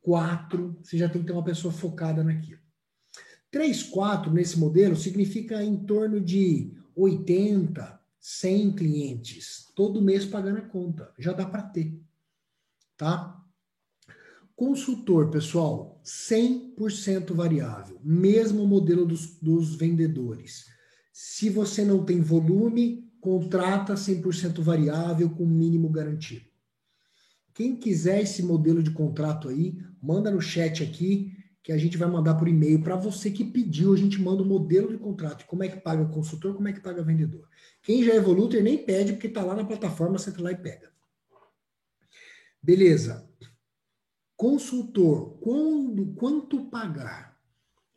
quatro, você já tem que ter uma pessoa focada naquilo. Três, quatro nesse modelo significa em torno de 80, 100 clientes, todo mês pagando a conta. Já dá para ter, tá? Consultor, pessoal, 100% variável, mesmo modelo dos, dos vendedores. Se você não tem volume, contrata 100% variável com mínimo garantido. Quem quiser esse modelo de contrato aí, manda no chat aqui que a gente vai mandar por e-mail para você que pediu, a gente manda o modelo de contrato, como é que paga o consultor, como é que paga o vendedor. Quem já é Evoluter nem pede porque está lá na plataforma, você entra lá e pega. Beleza. Consultor, quando, quanto pagar?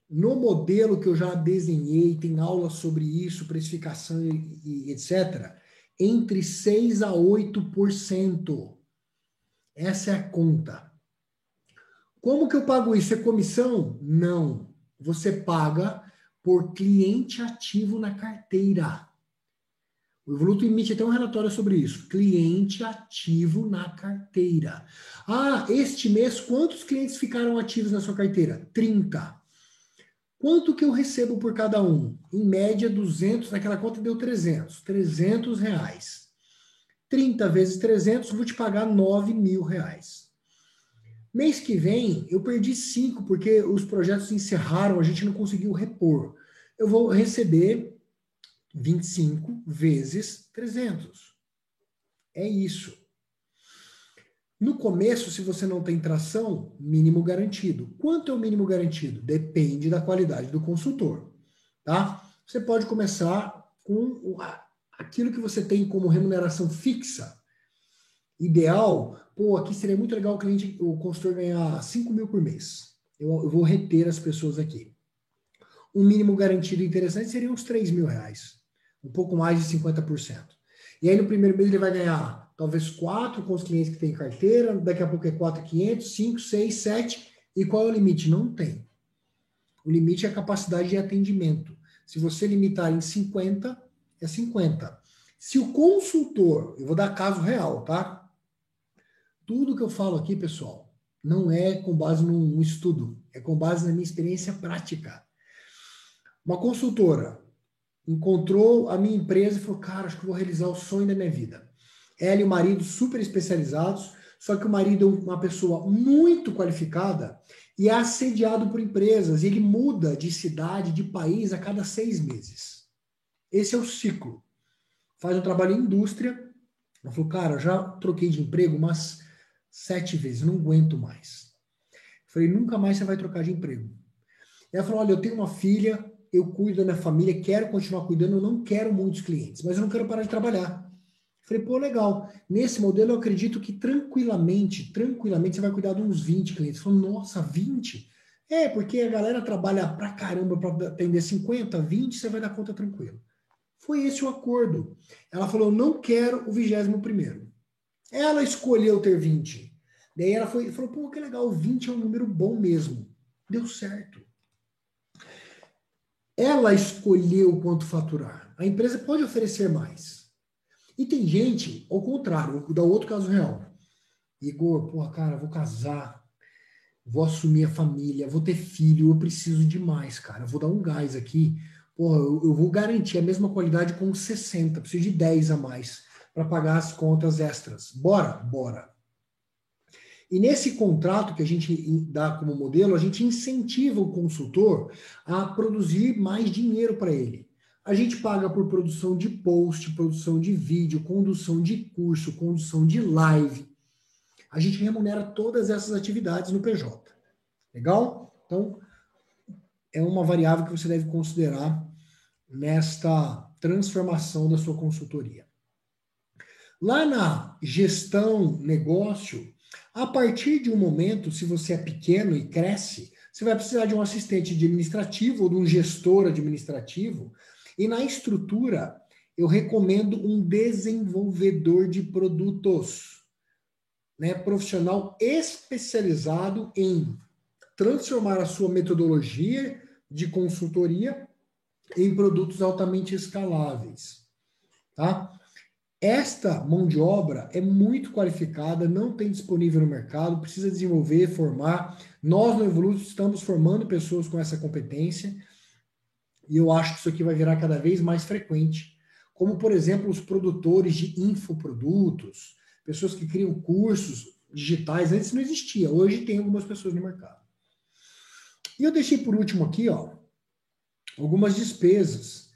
No modelo que eu já desenhei, tem aula sobre isso, precificação e, e etc., entre 6 a 8%. Essa é a conta. Como que eu pago isso? É comissão? Não. Você paga por cliente ativo na carteira. O Evoluto emite até um relatório sobre isso. Cliente ativo na carteira. Ah, este mês, quantos clientes ficaram ativos na sua carteira? 30. Quanto que eu recebo por cada um? Em média, 200. Naquela conta deu 300. 300 reais. 30 vezes 300, vou te pagar 9 mil reais. Mês que vem, eu perdi 5, porque os projetos encerraram, a gente não conseguiu repor. Eu vou receber 25 vezes 300. É isso. No começo, se você não tem tração, mínimo garantido. Quanto é o mínimo garantido? Depende da qualidade do consultor, tá? Você pode começar com aquilo que você tem como remuneração fixa. Ideal, pô, aqui seria muito legal o cliente, o consultor ganhar 5 mil por mês. Eu, eu vou reter as pessoas aqui. Um mínimo garantido interessante seria uns 3 mil reais um pouco mais de 50%. E aí no primeiro mês ele vai ganhar talvez 4 com os clientes que tem carteira, daqui a pouco é 4,500, 5, 6, 7. E qual é o limite? Não tem. O limite é a capacidade de atendimento. Se você limitar em 50, é 50. Se o consultor, eu vou dar caso real, tá? Tudo que eu falo aqui, pessoal, não é com base num estudo, é com base na minha experiência prática. Uma consultora encontrou a minha empresa e falou: Cara, acho que vou realizar o sonho da minha vida. Ela e o marido super especializados, só que o marido é uma pessoa muito qualificada e é assediado por empresas. Ele muda de cidade, de país a cada seis meses. Esse é o ciclo. Faz um trabalho em indústria. Ela falou: Cara, já troquei de emprego umas sete vezes, não aguento mais. Falei: Nunca mais você vai trocar de emprego. Ela falou: Olha, eu tenho uma filha, eu cuido da minha família, quero continuar cuidando, eu não quero muitos clientes, mas eu não quero parar de trabalhar. Falei, pô, legal. Nesse modelo eu acredito que tranquilamente, tranquilamente você vai cuidar de uns 20 clientes. Falei, nossa, 20? É, porque a galera trabalha pra caramba para atender 50, 20, você vai dar conta tranquilo. Foi esse o acordo. Ela falou, eu não quero o 21 primeiro. Ela escolheu ter 20. Daí ela foi, falou, pô, que legal, 20 é um número bom mesmo. Deu certo. Ela escolheu quanto faturar. A empresa pode oferecer mais. E tem gente, ao contrário, vou dar outro caso real. Igor, porra, cara, vou casar, vou assumir a família, vou ter filho, eu preciso de mais, cara. Vou dar um gás aqui. Porra, eu, eu vou garantir a mesma qualidade com 60, preciso de 10 a mais para pagar as contas extras. Bora? Bora. E nesse contrato que a gente dá como modelo, a gente incentiva o consultor a produzir mais dinheiro para ele. A gente paga por produção de post, produção de vídeo, condução de curso, condução de live. A gente remunera todas essas atividades no PJ. Legal? Então, é uma variável que você deve considerar nesta transformação da sua consultoria. Lá na gestão negócio, a partir de um momento, se você é pequeno e cresce, você vai precisar de um assistente administrativo ou de um gestor administrativo. E na estrutura, eu recomendo um desenvolvedor de produtos. né, profissional especializado em transformar a sua metodologia de consultoria em produtos altamente escaláveis. Tá? Esta mão de obra é muito qualificada, não tem disponível no mercado, precisa desenvolver, formar. Nós no Evoluto estamos formando pessoas com essa competência e eu acho que isso aqui vai virar cada vez mais frequente. Como, por exemplo, os produtores de infoprodutos, pessoas que criam cursos digitais. Antes não existia, hoje tem algumas pessoas no mercado. E eu deixei por último aqui, ó, algumas despesas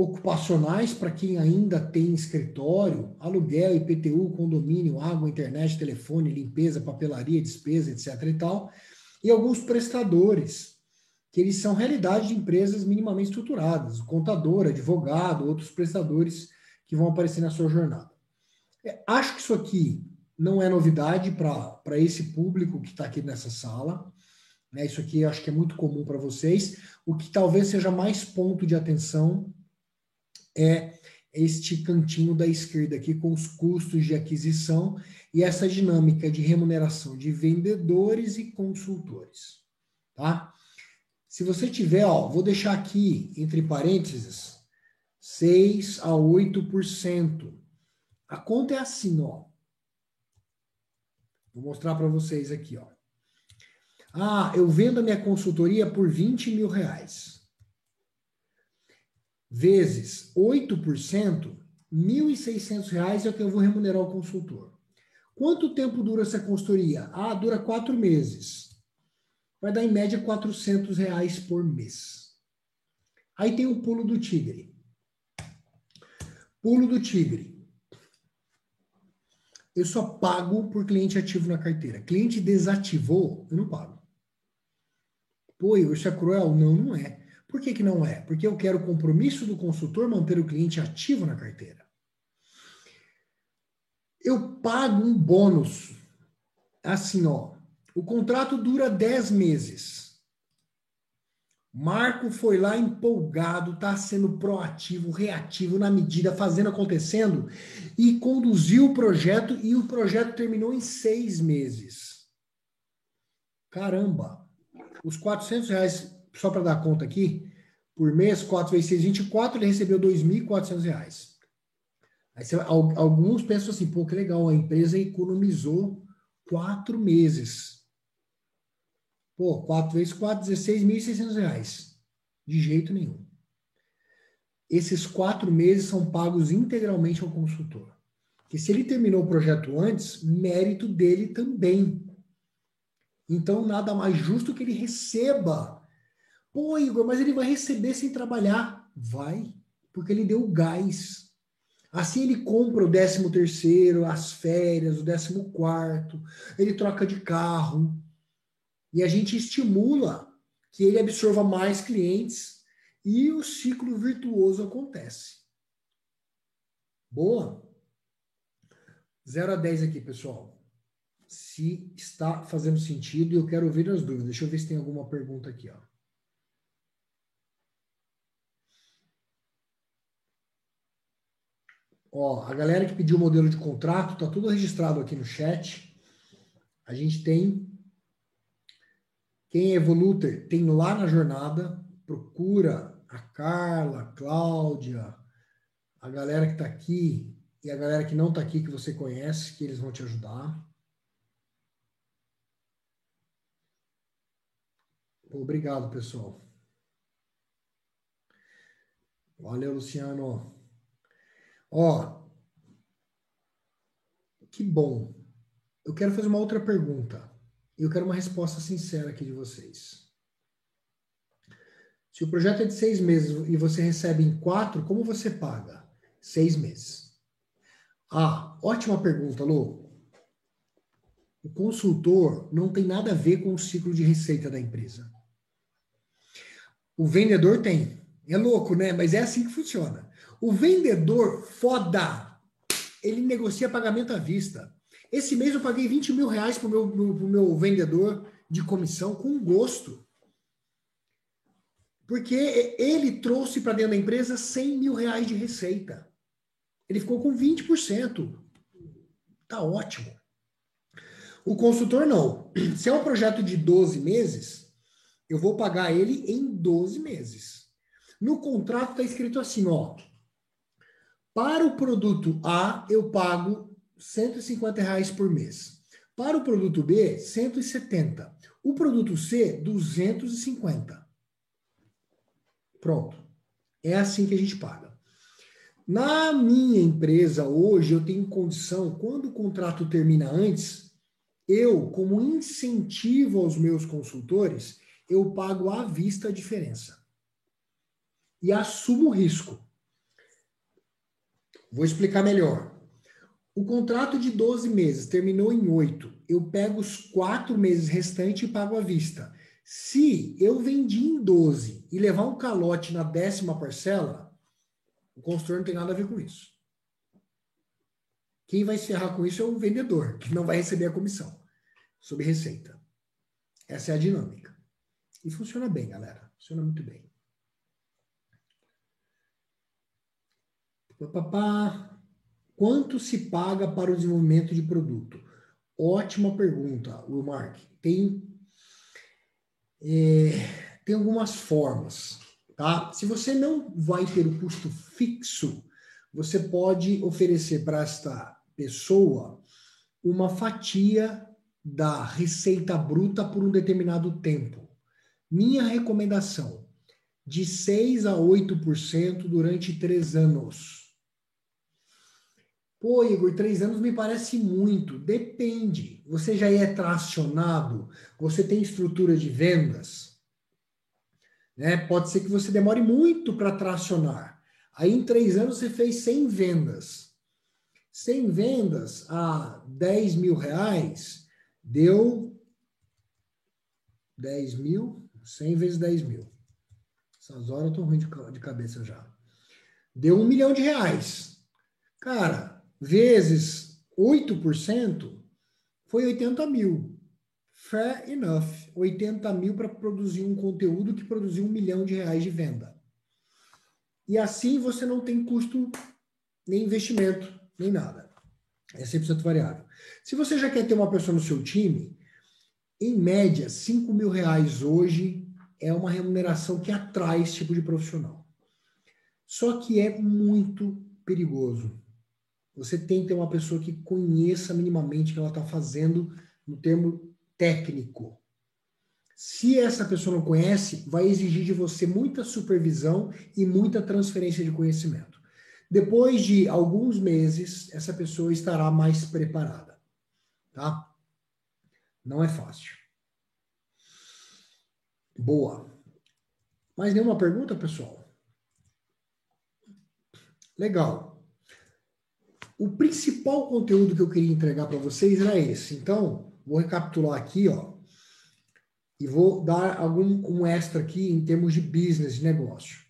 ocupacionais para quem ainda tem escritório, aluguel, IPTU, condomínio, água, internet, telefone, limpeza, papelaria, despesa, etc e tal, e alguns prestadores, que eles são realidade de empresas minimamente estruturadas, contador, advogado, outros prestadores que vão aparecer na sua jornada. É, acho que isso aqui não é novidade para esse público que está aqui nessa sala. Né? Isso aqui acho que é muito comum para vocês. O que talvez seja mais ponto de atenção é este cantinho da esquerda aqui com os custos de aquisição e essa dinâmica de remuneração de vendedores e consultores, tá? Se você tiver, ó, vou deixar aqui entre parênteses 6 a 8%. A conta é assim, ó. Vou mostrar para vocês aqui, ó. Ah, eu vendo a minha consultoria por 20 mil reais. Vezes 8%, 1.600 reais é o que eu vou remunerar o consultor. Quanto tempo dura essa consultoria? Ah, dura quatro meses. Vai dar em média 400 reais por mês. Aí tem o pulo do tigre. Pulo do tigre eu só pago por cliente ativo na carteira. Cliente desativou, eu não pago. Pô, isso é cruel? Não, não é. Por que, que não é? Porque eu quero o compromisso do consultor manter o cliente ativo na carteira. Eu pago um bônus. Assim, ó. O contrato dura 10 meses. Marco foi lá empolgado, está sendo proativo, reativo na medida, fazendo acontecendo e conduziu o projeto e o projeto terminou em seis meses. Caramba! Os 400 reais, só para dar conta aqui, por mês, 4 vezes 6, 24, ele recebeu 2.400 reais. Aí você, alguns pensam assim, pô, que legal, a empresa economizou quatro meses. Pô, 4 vezes 4, 16.600 reais. De jeito nenhum. Esses quatro meses são pagos integralmente ao consultor. Porque se ele terminou o projeto antes, mérito dele também. Então, nada mais justo que ele receba. Pô, Igor, mas ele vai receber sem trabalhar. Vai, porque ele deu gás. Assim ele compra o décimo terceiro, as férias, o décimo quarto, ele troca de carro, e a gente estimula que ele absorva mais clientes e o ciclo virtuoso acontece. Boa? 0 a 10 aqui, pessoal. Se está fazendo sentido, eu quero ouvir as dúvidas. Deixa eu ver se tem alguma pergunta aqui, ó. Ó, a galera que pediu o modelo de contrato, tá tudo registrado aqui no chat. A gente tem quem é Evoluter tem lá na jornada, procura a Carla, a Cláudia, a galera que está aqui e a galera que não está aqui que você conhece, que eles vão te ajudar. Obrigado, pessoal. Valeu, Luciano. Ó, que bom. Eu quero fazer uma outra pergunta. E eu quero uma resposta sincera aqui de vocês. Se o projeto é de seis meses e você recebe em quatro, como você paga? Seis meses. Ah, ótima pergunta, Lu. O consultor não tem nada a ver com o ciclo de receita da empresa. O vendedor tem. É louco, né? Mas é assim que funciona. O vendedor foda, ele negocia pagamento à vista. Esse mês eu paguei 20 mil reais para o meu, pro meu vendedor de comissão com gosto. Porque ele trouxe para dentro da empresa 100 mil reais de receita. Ele ficou com 20%. Tá ótimo. O consultor não. Se é um projeto de 12 meses, eu vou pagar ele em 12 meses. No contrato está escrito assim, ó. Para o produto A, eu pago 150 reais por mês. Para o produto B, 170. O produto C, 250. Pronto. É assim que a gente paga. Na minha empresa hoje, eu tenho condição, quando o contrato termina antes, eu, como incentivo aos meus consultores, eu pago à vista a diferença. E assumo o risco. Vou explicar melhor. O contrato de 12 meses terminou em 8. Eu pego os 4 meses restantes e pago à vista. Se eu vendi em 12 e levar um calote na décima parcela, o consultor não tem nada a ver com isso. Quem vai se ferrar com isso é o vendedor, que não vai receber a comissão sobre receita. Essa é a dinâmica. E funciona bem, galera. Funciona muito bem. Papá. Quanto se paga para o desenvolvimento de produto? Ótima pergunta, Mark. Tem, é, tem algumas formas. Tá? Se você não vai ter o custo fixo, você pode oferecer para esta pessoa uma fatia da receita bruta por um determinado tempo. Minha recomendação, de 6 a 8% durante três anos. Pô, Igor, três anos me parece muito. Depende. Você já é tracionado? Você tem estrutura de vendas? Né? Pode ser que você demore muito para tracionar. Aí em três anos você fez 100 vendas. 100 vendas a 10 mil reais deu 10 mil, 100 vezes 10 mil. Essas horas eu tô ruim de cabeça já. Deu um milhão de reais. Cara, vezes 8% foi 80 mil. Fair enough. 80 mil para produzir um conteúdo que produziu um milhão de reais de venda. E assim você não tem custo, nem investimento, nem nada. É 100% variável. Se você já quer ter uma pessoa no seu time, em média, 5 mil reais hoje é uma remuneração que atrai esse tipo de profissional. Só que é muito perigoso. Você tem que ter uma pessoa que conheça minimamente o que ela está fazendo no termo técnico. Se essa pessoa não conhece, vai exigir de você muita supervisão e muita transferência de conhecimento. Depois de alguns meses, essa pessoa estará mais preparada, tá? Não é fácil. Boa. Mais nenhuma pergunta, pessoal? Legal. O principal conteúdo que eu queria entregar para vocês era esse. Então, Vou recapitular aqui, ó, e vou dar algum um extra aqui em termos de business, de negócio.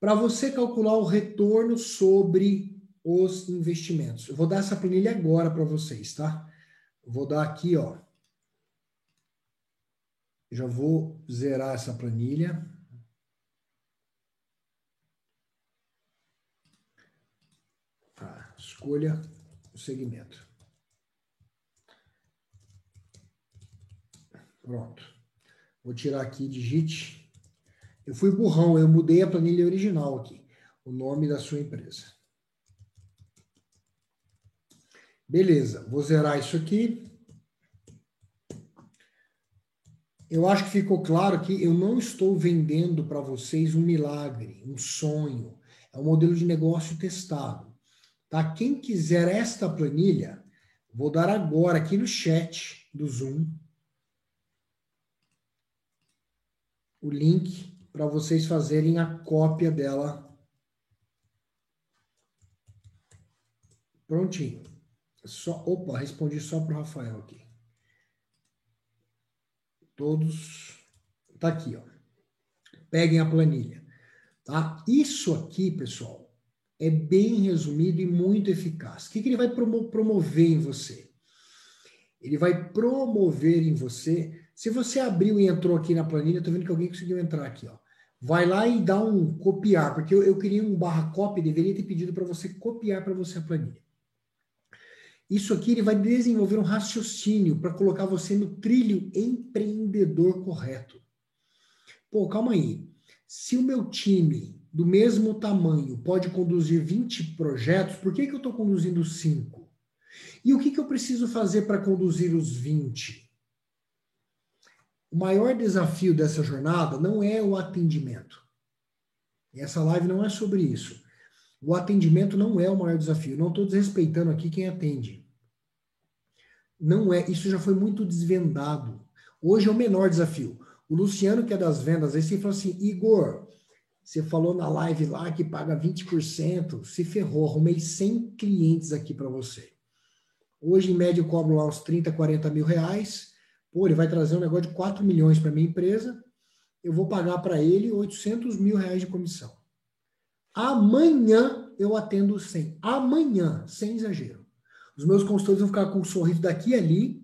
Para você calcular o retorno sobre os investimentos. Eu vou dar essa planilha agora para vocês, tá? vou dar aqui, ó. Já vou zerar essa planilha. Tá, escolha o segmento. Pronto. Vou tirar aqui, digite. Eu fui burrão, eu mudei a planilha original aqui. O nome da sua empresa. Beleza, vou zerar isso aqui. Eu acho que ficou claro que eu não estou vendendo para vocês um milagre, um sonho. É um modelo de negócio testado. Tá? Quem quiser esta planilha, vou dar agora aqui no chat do Zoom o link para vocês fazerem a cópia dela. Prontinho. Só, opa, respondi só para o Rafael aqui. Todos. Tá aqui, ó. Peguem a planilha. Tá? Isso aqui, pessoal, é bem resumido e muito eficaz. O que, que ele vai promover em você? Ele vai promover em você se você abriu e entrou aqui na planilha, estou vendo que alguém conseguiu entrar aqui, ó. Vai lá e dá um copiar, porque eu, eu queria um barra copy, deveria ter pedido para você copiar para você a planilha. Isso aqui ele vai desenvolver um raciocínio para colocar você no trilho empreendedor correto. Pô, calma aí. Se o meu time do mesmo tamanho pode conduzir 20 projetos, por que, que eu estou conduzindo 5? E o que, que eu preciso fazer para conduzir os 20? O maior desafio dessa jornada não é o atendimento. E essa live não é sobre isso. O atendimento não é o maior desafio. Não estou desrespeitando aqui quem atende. Não é. Isso já foi muito desvendado. Hoje é o menor desafio. O Luciano, que é das vendas, você falou assim: Igor, você falou na live lá que paga 20%, se ferrou, arrumei 100 clientes aqui para você. Hoje, em média, eu cobro lá uns 30, 40 mil reais. Pô, ele vai trazer um negócio de 4 milhões para minha empresa. Eu vou pagar para ele 800 mil reais de comissão. Amanhã eu atendo 100. Amanhã, sem exagero. Os meus consultores vão ficar com um sorriso daqui e ali.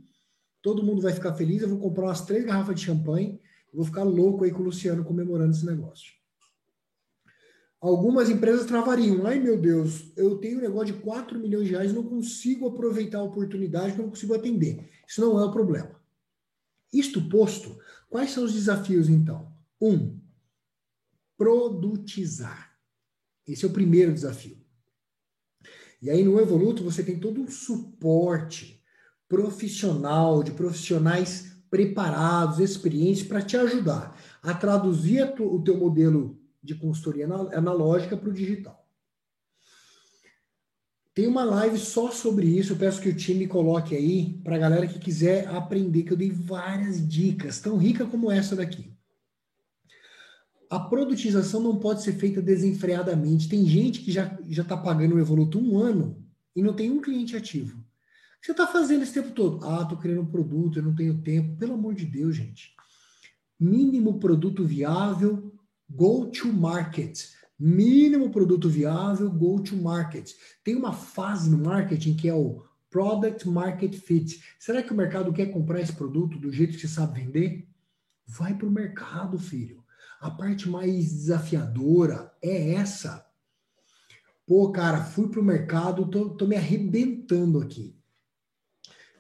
Todo mundo vai ficar feliz. Eu vou comprar umas três garrafas de champanhe. vou ficar louco aí com o Luciano comemorando esse negócio. Algumas empresas travariam. Ai, meu Deus, eu tenho um negócio de 4 milhões de reais, não consigo aproveitar a oportunidade, não consigo atender. Isso não é o problema. Isto posto, quais são os desafios então? Um, produtizar. Esse é o primeiro desafio. E aí no Evoluto você tem todo um suporte profissional, de profissionais preparados, experientes para te ajudar a traduzir o teu modelo de consultoria analógica para o digital. Tem uma live só sobre isso, eu peço que o time coloque aí para a galera que quiser aprender, que eu dei várias dicas, tão rica como essa daqui. A produtização não pode ser feita desenfreadamente. Tem gente que já está pagando o Evoluto um ano e não tem um cliente ativo. O que você está fazendo esse tempo todo? Ah, estou criando um produto, eu não tenho tempo. Pelo amor de Deus, gente. Mínimo produto viável, Go to market. Mínimo produto viável, go to market. Tem uma fase no marketing que é o product market fit. Será que o mercado quer comprar esse produto do jeito que você sabe vender? Vai para o mercado, filho. A parte mais desafiadora é essa. Pô, cara, fui para o mercado, tô, tô me arrebentando aqui.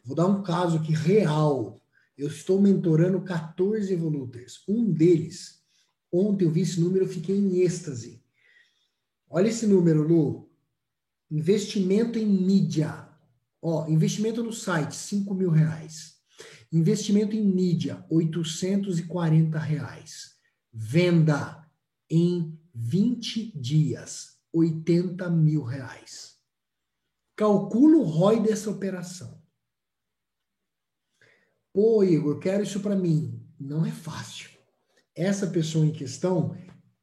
Vou dar um caso aqui real. Eu estou mentorando 14 evoluters. Um deles Ontem eu vi esse número, eu fiquei em êxtase. Olha esse número, Lu. Investimento em mídia. Ó, investimento no site, 5 mil reais. Investimento em mídia, 840 reais. Venda em 20 dias, 80 mil reais. Calcula o ROI dessa operação. Pô, Igor, quero isso para mim. Não é fácil essa pessoa em questão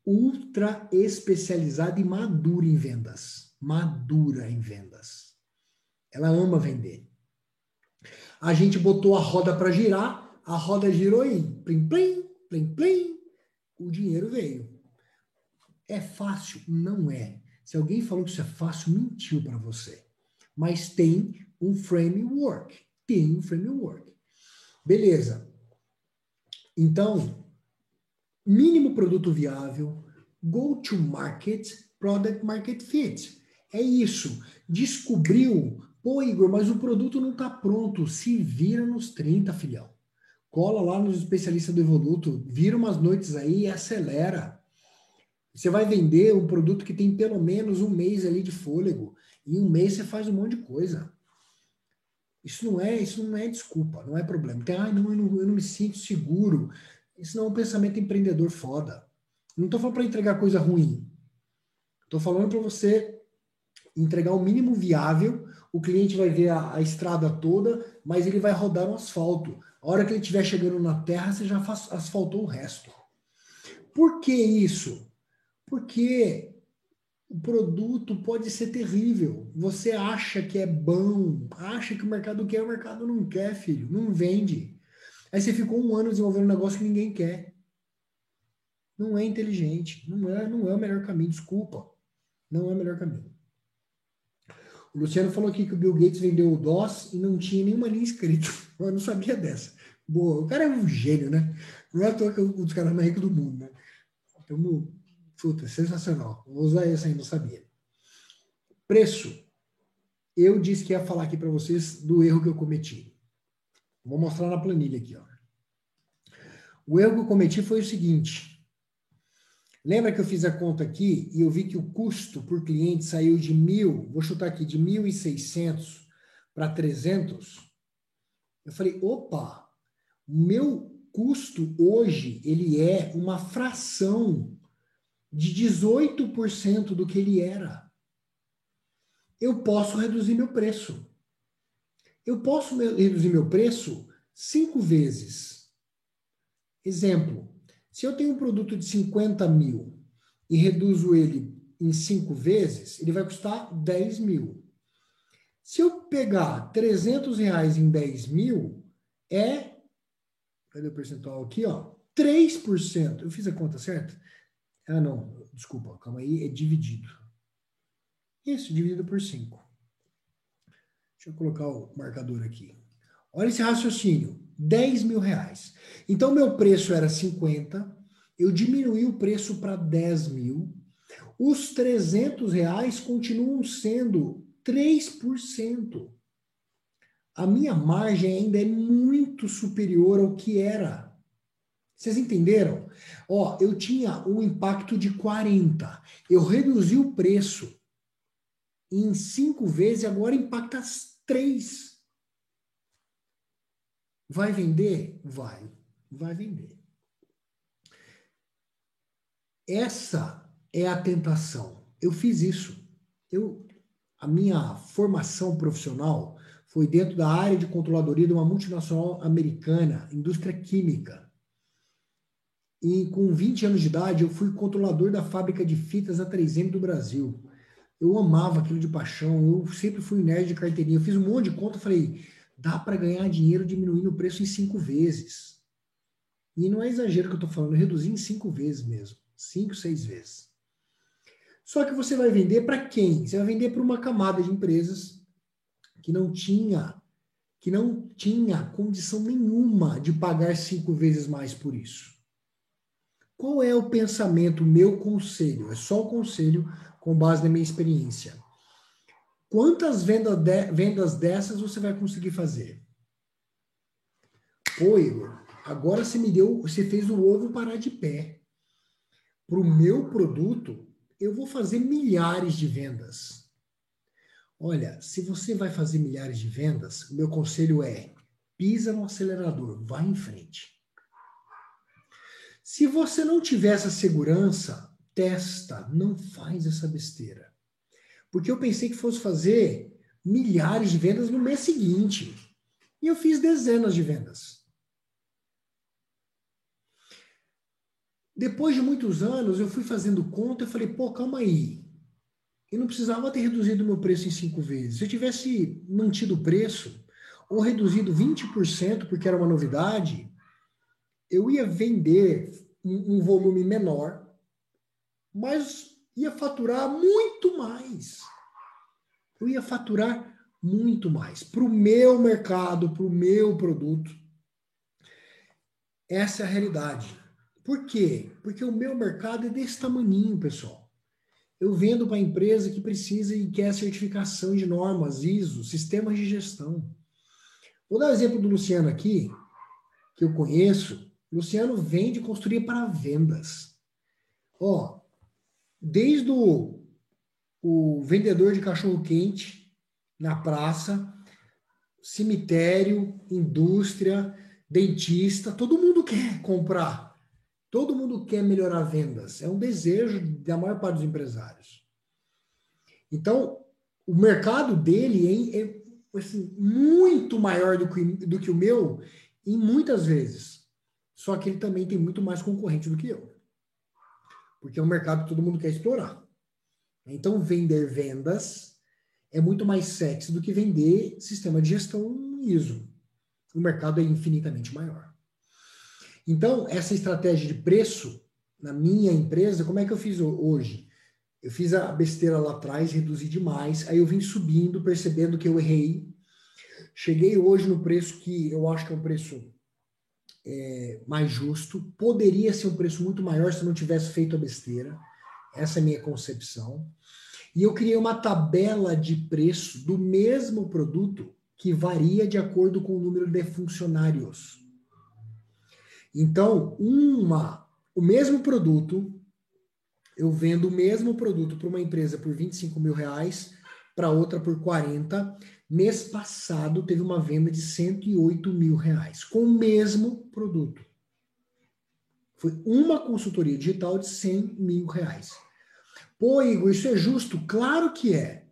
ultra especializada e madura em vendas. Madura em vendas. Ela ama vender. A gente botou a roda para girar, a roda girou e plim, plim, plim, plim, o dinheiro veio. É fácil? Não é. Se alguém falou que isso é fácil, mentiu para você. Mas tem um framework. Tem um framework. Beleza. Então, mínimo produto viável, go to market, product market fit. É isso. Descobriu, pô, Igor, mas o produto não está pronto. Se vira nos 30, filhão. Cola lá nos especialistas do Evoluto, vira umas noites aí e acelera. Você vai vender um produto que tem pelo menos um mês ali de fôlego. Em um mês você faz um monte de coisa. Isso não é, isso não é desculpa, não é problema. Tem, ah, não, eu não, eu não me sinto seguro. Isso não é um pensamento empreendedor foda. Não estou falando para entregar coisa ruim. Estou falando para você entregar o mínimo viável. O cliente vai ver a, a, estrada toda, mas ele vai rodar no asfalto. A hora que ele estiver chegando na terra, você já asfaltou o resto. Por que isso? Porque o produto pode ser terrível. Você acha que é bom, acha que o mercado quer, o mercado não quer, filho. Não vende. Aí você ficou um ano desenvolvendo um negócio que ninguém quer. Não é inteligente. Não é, não é o melhor caminho. Desculpa. Não é o melhor caminho. O Luciano falou aqui que o Bill Gates vendeu o DOS e não tinha nenhuma linha escrita. <laughs> Eu não sabia dessa. Boa. O cara é um gênio, né? Não é à toa que é um dos caras mais ricos do mundo, né? Então, puta, sensacional. Vou usar essa aí, não sabia. Preço. eu disse que ia falar aqui para vocês do erro que eu cometi. Vou mostrar na planilha aqui, ó. O erro que eu cometi foi o seguinte. Lembra que eu fiz a conta aqui e eu vi que o custo por cliente saiu de mil, vou chutar aqui, de 1.600 para 300? Eu falei, opa, meu custo hoje, ele é uma fração de 18% do que ele era. Eu posso reduzir meu preço. Eu posso reduzir meu preço cinco vezes. Exemplo, se eu tenho um produto de 50 mil e reduzo ele em cinco vezes, ele vai custar 10 mil. Se eu pegar 300 reais em 10 mil, é. Cadê o percentual aqui, ó? 3%. Eu fiz a conta certa? Ah, não, desculpa, calma aí, é dividido. Isso, dividido por 5. Deixa eu colocar o marcador aqui. Olha esse raciocínio, 10 mil reais. Então, meu preço era 50, eu diminuí o preço para 10 mil, os 300 reais continuam sendo 3%. A minha margem ainda é muito superior ao que era. Vocês entenderam? Ó, eu tinha um impacto de 40. Eu reduzi o preço em cinco vezes, agora impacta três. Vai vender? Vai. Vai vender. Essa é a tentação. Eu fiz isso. Eu, a minha formação profissional foi dentro da área de controladoria de uma multinacional americana, indústria química. E com 20 anos de idade, eu fui controlador da fábrica de fitas a 3M do Brasil. Eu amava aquilo de paixão, eu sempre fui nerd de carteirinha. Eu fiz um monte de conta, falei, dá para ganhar dinheiro diminuindo o preço em cinco vezes. E não é exagero que eu estou falando, eu reduzi em cinco vezes mesmo. Cinco, seis vezes. Só que você vai vender para quem? Você vai vender para uma camada de empresas que não tinha que não tinha condição nenhuma de pagar cinco vezes mais por isso. Qual é o pensamento, meu conselho? É só o conselho com base na minha experiência. Quantas vendas, de, vendas dessas você vai conseguir fazer? Igor, agora você me deu, você fez o ovo parar de pé. Para o meu produto, eu vou fazer milhares de vendas. Olha, se você vai fazer milhares de vendas, o meu conselho é: pisa no acelerador, vai em frente. Se você não tiver essa segurança, testa, não faz essa besteira. Porque eu pensei que fosse fazer milhares de vendas no mês seguinte. E eu fiz dezenas de vendas. Depois de muitos anos, eu fui fazendo conta e falei, pô, calma aí. Eu não precisava ter reduzido meu preço em cinco vezes. Se eu tivesse mantido o preço, ou reduzido 20%, porque era uma novidade, eu ia vender um, um volume menor, mas ia faturar muito mais. Eu ia faturar muito mais para o meu mercado, para o meu produto. Essa é a realidade. Por quê? Porque o meu mercado é desse tamaninho, pessoal. Eu vendo para a empresa que precisa e quer certificação de normas, ISO, sistemas de gestão. Vou dar o um exemplo do Luciano aqui, que eu conheço, Luciano vende construir para vendas. Ó, desde o, o vendedor de cachorro quente na praça, cemitério, indústria, dentista, todo mundo quer comprar. Todo mundo quer melhorar vendas. É um desejo da maior parte dos empresários. Então, o mercado dele é, é assim, muito maior do que, do que o meu, em muitas vezes. Só que ele também tem muito mais concorrente do que eu. Porque é um mercado que todo mundo quer explorar. Então, vender vendas é muito mais sexy do que vender sistema de gestão ISO. O mercado é infinitamente maior. Então, essa estratégia de preço, na minha empresa, como é que eu fiz hoje? Eu fiz a besteira lá atrás, reduzi demais, aí eu vim subindo, percebendo que eu errei. Cheguei hoje no preço que eu acho que é um preço é, mais justo. Poderia ser um preço muito maior se não tivesse feito a besteira. Essa é a minha concepção. E eu criei uma tabela de preço do mesmo produto que varia de acordo com o número de funcionários. Então, uma, o mesmo produto, eu vendo o mesmo produto para uma empresa por 25 mil reais, para outra por 40. Mês passado teve uma venda de 108 mil reais com o mesmo produto. Foi uma consultoria digital de 100 mil reais. Pô, Igor, isso é justo? Claro que é.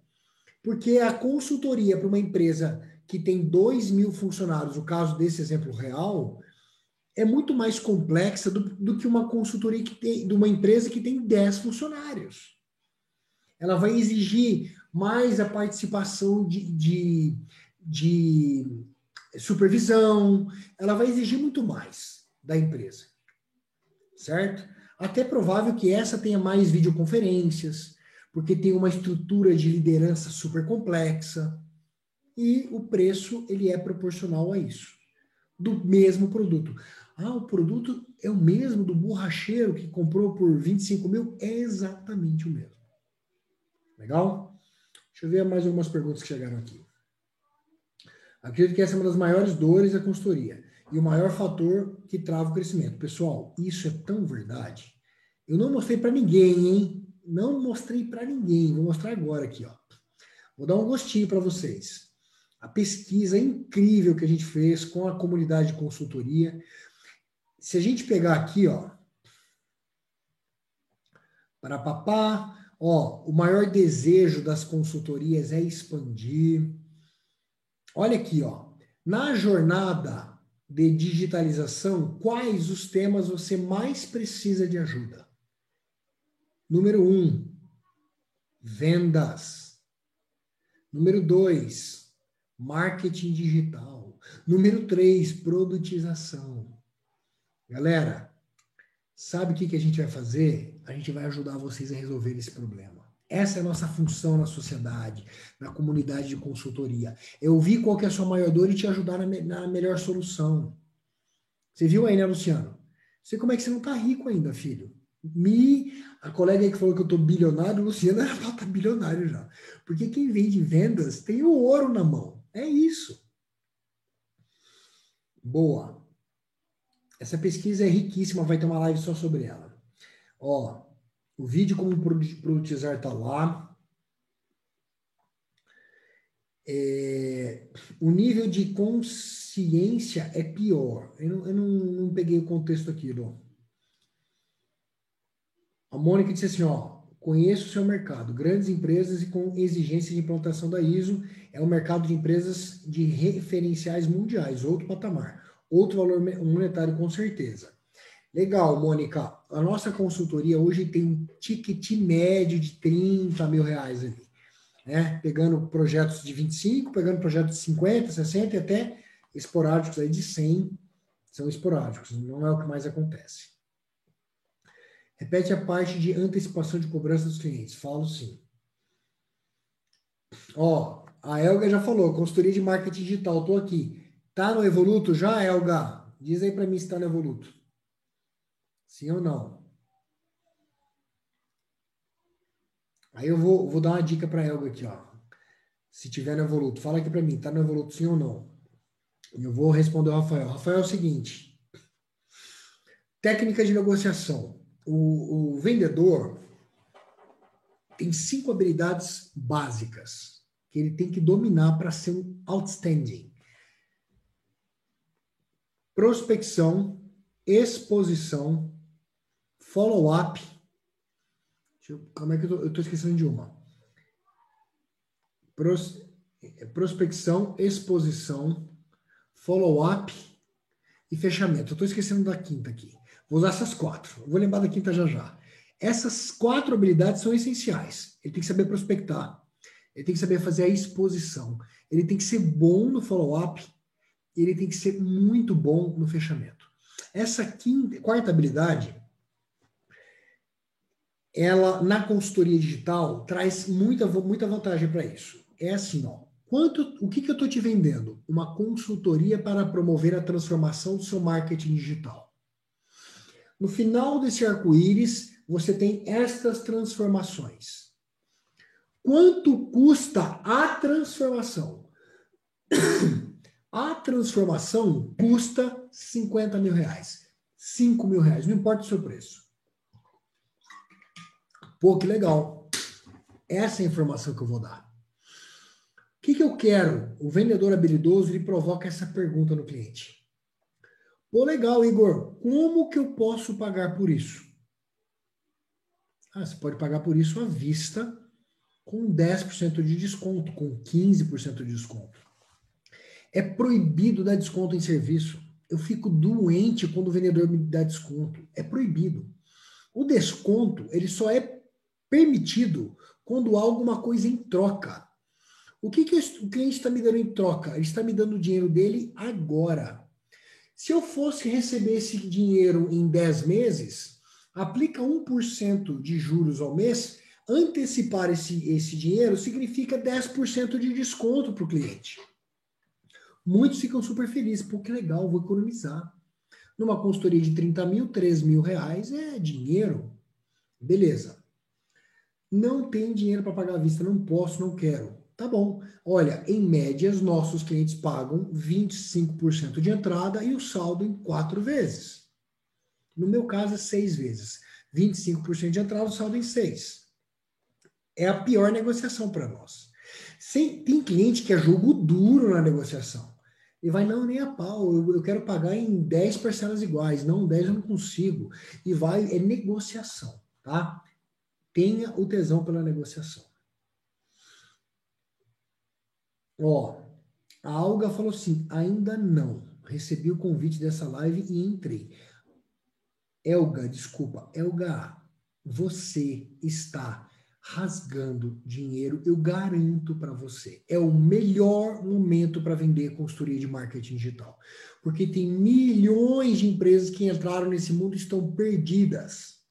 Porque a consultoria para uma empresa que tem 2 mil funcionários, o caso desse exemplo real, é muito mais complexa do, do que uma consultoria que tem, de uma empresa que tem 10 funcionários. Ela vai exigir mais a participação de, de, de supervisão, ela vai exigir muito mais da empresa, certo? Até é provável que essa tenha mais videoconferências, porque tem uma estrutura de liderança super complexa e o preço ele é proporcional a isso, do mesmo produto. Ah, o produto é o mesmo do borracheiro que comprou por 25 mil? É exatamente o mesmo. Legal? Deixa eu ver mais algumas perguntas que chegaram aqui. Acredito que essa é uma das maiores dores da consultoria e o maior fator que trava o crescimento. Pessoal, isso é tão verdade. Eu não mostrei para ninguém, hein? Não mostrei para ninguém. Vou mostrar agora aqui, ó. Vou dar um gostinho para vocês. A pesquisa incrível que a gente fez com a comunidade de consultoria. Se a gente pegar aqui, ó, para papá, ó, o maior desejo das consultorias é expandir. Olha aqui, ó. Na jornada de digitalização, quais os temas você mais precisa de ajuda? Número um, vendas. Número dois, marketing digital. Número três, produtização. Galera, sabe o que, que a gente vai fazer? A gente vai ajudar vocês a resolver esse problema. Essa é a nossa função na sociedade, na comunidade de consultoria. É ouvir qual é a sua maior dor e te ajudar na, na melhor solução. Você viu aí, né, Luciano? Sei como é que você não está rico ainda, filho. Me, a colega que falou que eu estou bilionário, Luciano era para estar tá bilionário já. Porque quem vende vendas tem o ouro na mão. É isso. Boa. Essa pesquisa é riquíssima, vai ter uma live só sobre ela. Ó, o vídeo como produtizar está lá. É, o nível de consciência é pior. Eu não, eu não, não peguei o contexto aqui, não. A Mônica disse assim, ó, conheço o seu mercado, grandes empresas e com exigência de implantação da ISO, é um mercado de empresas de referenciais mundiais, outro patamar outro valor monetário com certeza. Legal, Mônica. A nossa consultoria hoje tem um ticket médio de 30 mil reais ali. Né? Pegando projetos de 25, pegando projetos de 50, 60 e até esporádicos aí de 100 são esporádicos, não é o que mais acontece. Repete a parte de antecipação de cobrança dos clientes. Falo sim. Ó, a Elga já falou, consultoria de marketing digital, estou aqui. Tá no Evoluto já, Elga? Diz aí para mim se tá no Evoluto. Sim ou não? Aí eu vou, vou dar uma dica para Elga aqui, ó. Se tiver no Evoluto, fala aqui para mim, tá no Evoluto sim ou não? Eu vou responder ao Rafael. Rafael é o seguinte: técnica de negociação. O, o vendedor tem cinco habilidades básicas que ele tem que dominar para ser um outstanding prospecção, exposição, follow-up. Como é que eu tô esquecendo de uma? Pros, prospecção, exposição, follow-up e fechamento. Eu estou esquecendo da quinta aqui. Vou usar essas quatro. Vou lembrar da quinta já já. Essas quatro habilidades são essenciais. Ele tem que saber prospectar. Ele tem que saber fazer a exposição. Ele tem que ser bom no follow-up ele tem que ser muito bom no fechamento. Essa quinta, quarta habilidade, ela na consultoria digital traz muita, muita vantagem para isso. É assim, ó. Quanto, o que, que eu estou te vendendo? Uma consultoria para promover a transformação do seu marketing digital. No final desse arco-íris, você tem estas transformações. Quanto custa a transformação? A transformação custa 50 mil reais, 5 mil reais, não importa o seu preço. Pô, que legal. Essa é a informação que eu vou dar. O que, que eu quero? O vendedor habilidoso ele provoca essa pergunta no cliente. Pô, legal, Igor. Como que eu posso pagar por isso? Ah, você pode pagar por isso à vista, com 10% de desconto, com 15% de desconto. É proibido dar desconto em serviço. Eu fico doente quando o vendedor me dá desconto. É proibido. O desconto, ele só é permitido quando há alguma coisa em troca. O que, que o cliente está me dando em troca? Ele está me dando o dinheiro dele agora. Se eu fosse receber esse dinheiro em 10 meses, aplica 1% de juros ao mês, antecipar esse, esse dinheiro significa 10% de desconto para o cliente. Muitos ficam super felizes, pô, que legal, vou economizar. Numa consultoria de 30 mil, 3 mil reais é dinheiro. Beleza. Não tem dinheiro para pagar à vista, não posso, não quero. Tá bom. Olha, em média, os nossos clientes pagam 25% de entrada e o saldo em quatro vezes. No meu caso, é seis vezes. 25% de entrada, o saldo em seis. É a pior negociação para nós. Sem, tem cliente que é jogo duro na negociação. E vai, não, nem a pau, eu, eu quero pagar em 10 parcelas iguais. Não, 10 eu não consigo. E vai, é negociação, tá? Tenha o tesão pela negociação. Ó, a Alga falou assim: ainda não. Recebi o convite dessa live e entrei. Elga, desculpa, Elga, você está rasgando dinheiro, eu garanto para você. É o melhor momento para vender consultoria de marketing digital. Porque tem milhões de empresas que entraram nesse mundo e estão perdidas.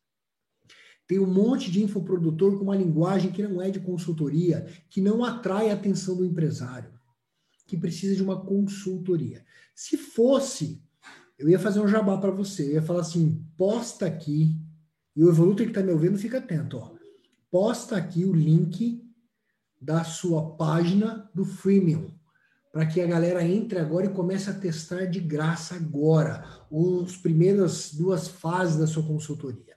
Tem um monte de infoprodutor com uma linguagem que não é de consultoria, que não atrai a atenção do empresário, que precisa de uma consultoria. Se fosse eu ia fazer um jabá para você. Eu ia falar assim: posta aqui, e o Evolutor que está me ouvindo, fica atento, ó. Posta aqui o link da sua página do Freemium, para que a galera entre agora e comece a testar de graça agora os primeiras duas fases da sua consultoria.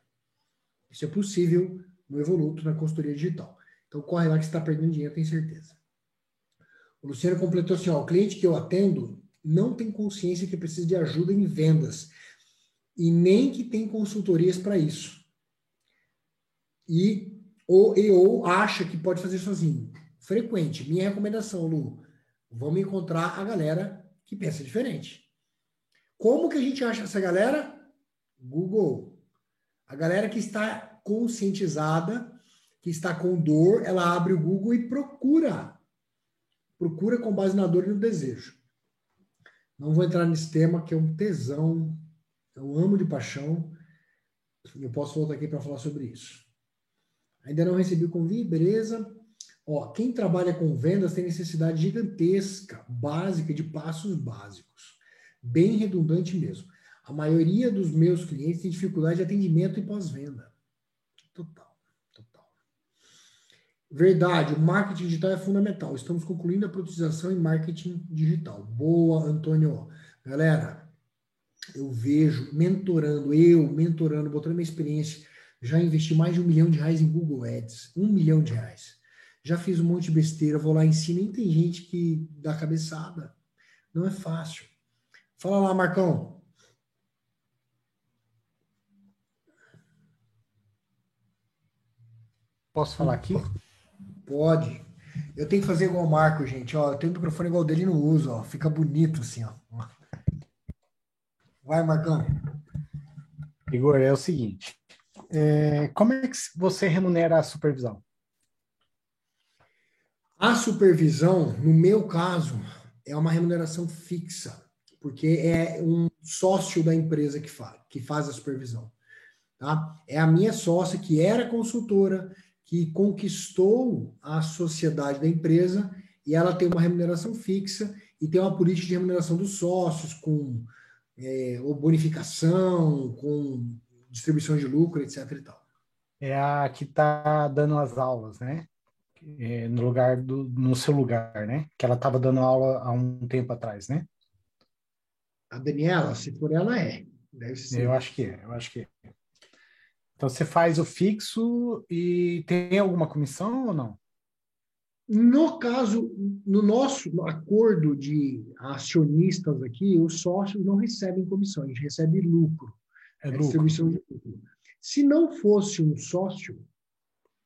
Isso é possível no Evoluto, na consultoria digital. Então corre lá que você está perdendo dinheiro, tenho certeza. O Luciano completou assim: ó, o cliente que eu atendo não tem consciência que precisa de ajuda em vendas e nem que tem consultorias para isso. E ou, e, ou acha que pode fazer sozinho. Frequente. Minha recomendação, Lu, vamos encontrar a galera que pensa diferente. Como que a gente acha essa galera? Google. A galera que está conscientizada, que está com dor, ela abre o Google e procura. Procura com base na dor e no desejo. Não vou entrar nesse tema, que é um tesão. Eu amo de paixão. Eu posso voltar aqui para falar sobre isso. Ainda não recebi o convite, beleza? Ó, quem trabalha com vendas tem necessidade gigantesca, básica, de passos básicos. Bem redundante mesmo. A maioria dos meus clientes tem dificuldade de atendimento e pós-venda. Total. Verdade, o marketing digital é fundamental. Estamos concluindo a produtização em marketing digital. Boa, Antônio. Galera, eu vejo mentorando, eu mentorando, botando minha experiência, já investi mais de um milhão de reais em Google Ads. Um milhão de reais. Já fiz um monte de besteira, vou lá em cima e tem gente que dá cabeçada. Não é fácil. Fala lá, Marcão. Posso falar aqui? Pode. Eu tenho que fazer igual o Marco, gente. Ó, eu tenho o microfone igual dele e não uso, ó. Fica bonito assim, ó. Vai, Marcão. Igor, é o seguinte. É, como é que você remunera a supervisão? A supervisão, no meu caso, é uma remuneração fixa, porque é um sócio da empresa que faz, que faz a supervisão. Tá? É a minha sócia que era consultora, que conquistou a sociedade da empresa e ela tem uma remuneração fixa e tem uma política de remuneração dos sócios com é, bonificação, com distribuição de lucro, etc. E tal. É a que está dando as aulas, né? é, no lugar do, no seu lugar, né? Que ela estava dando aula há um tempo atrás, né? A Daniela, se for ela, é. Deve ser. Eu acho que é, eu acho que é. Então você faz o fixo e tem alguma comissão ou não? No caso, no nosso acordo de acionistas aqui, os sócios não recebem comissão, a gente recebe lucro. É lucro. De lucro. Se não fosse um sócio,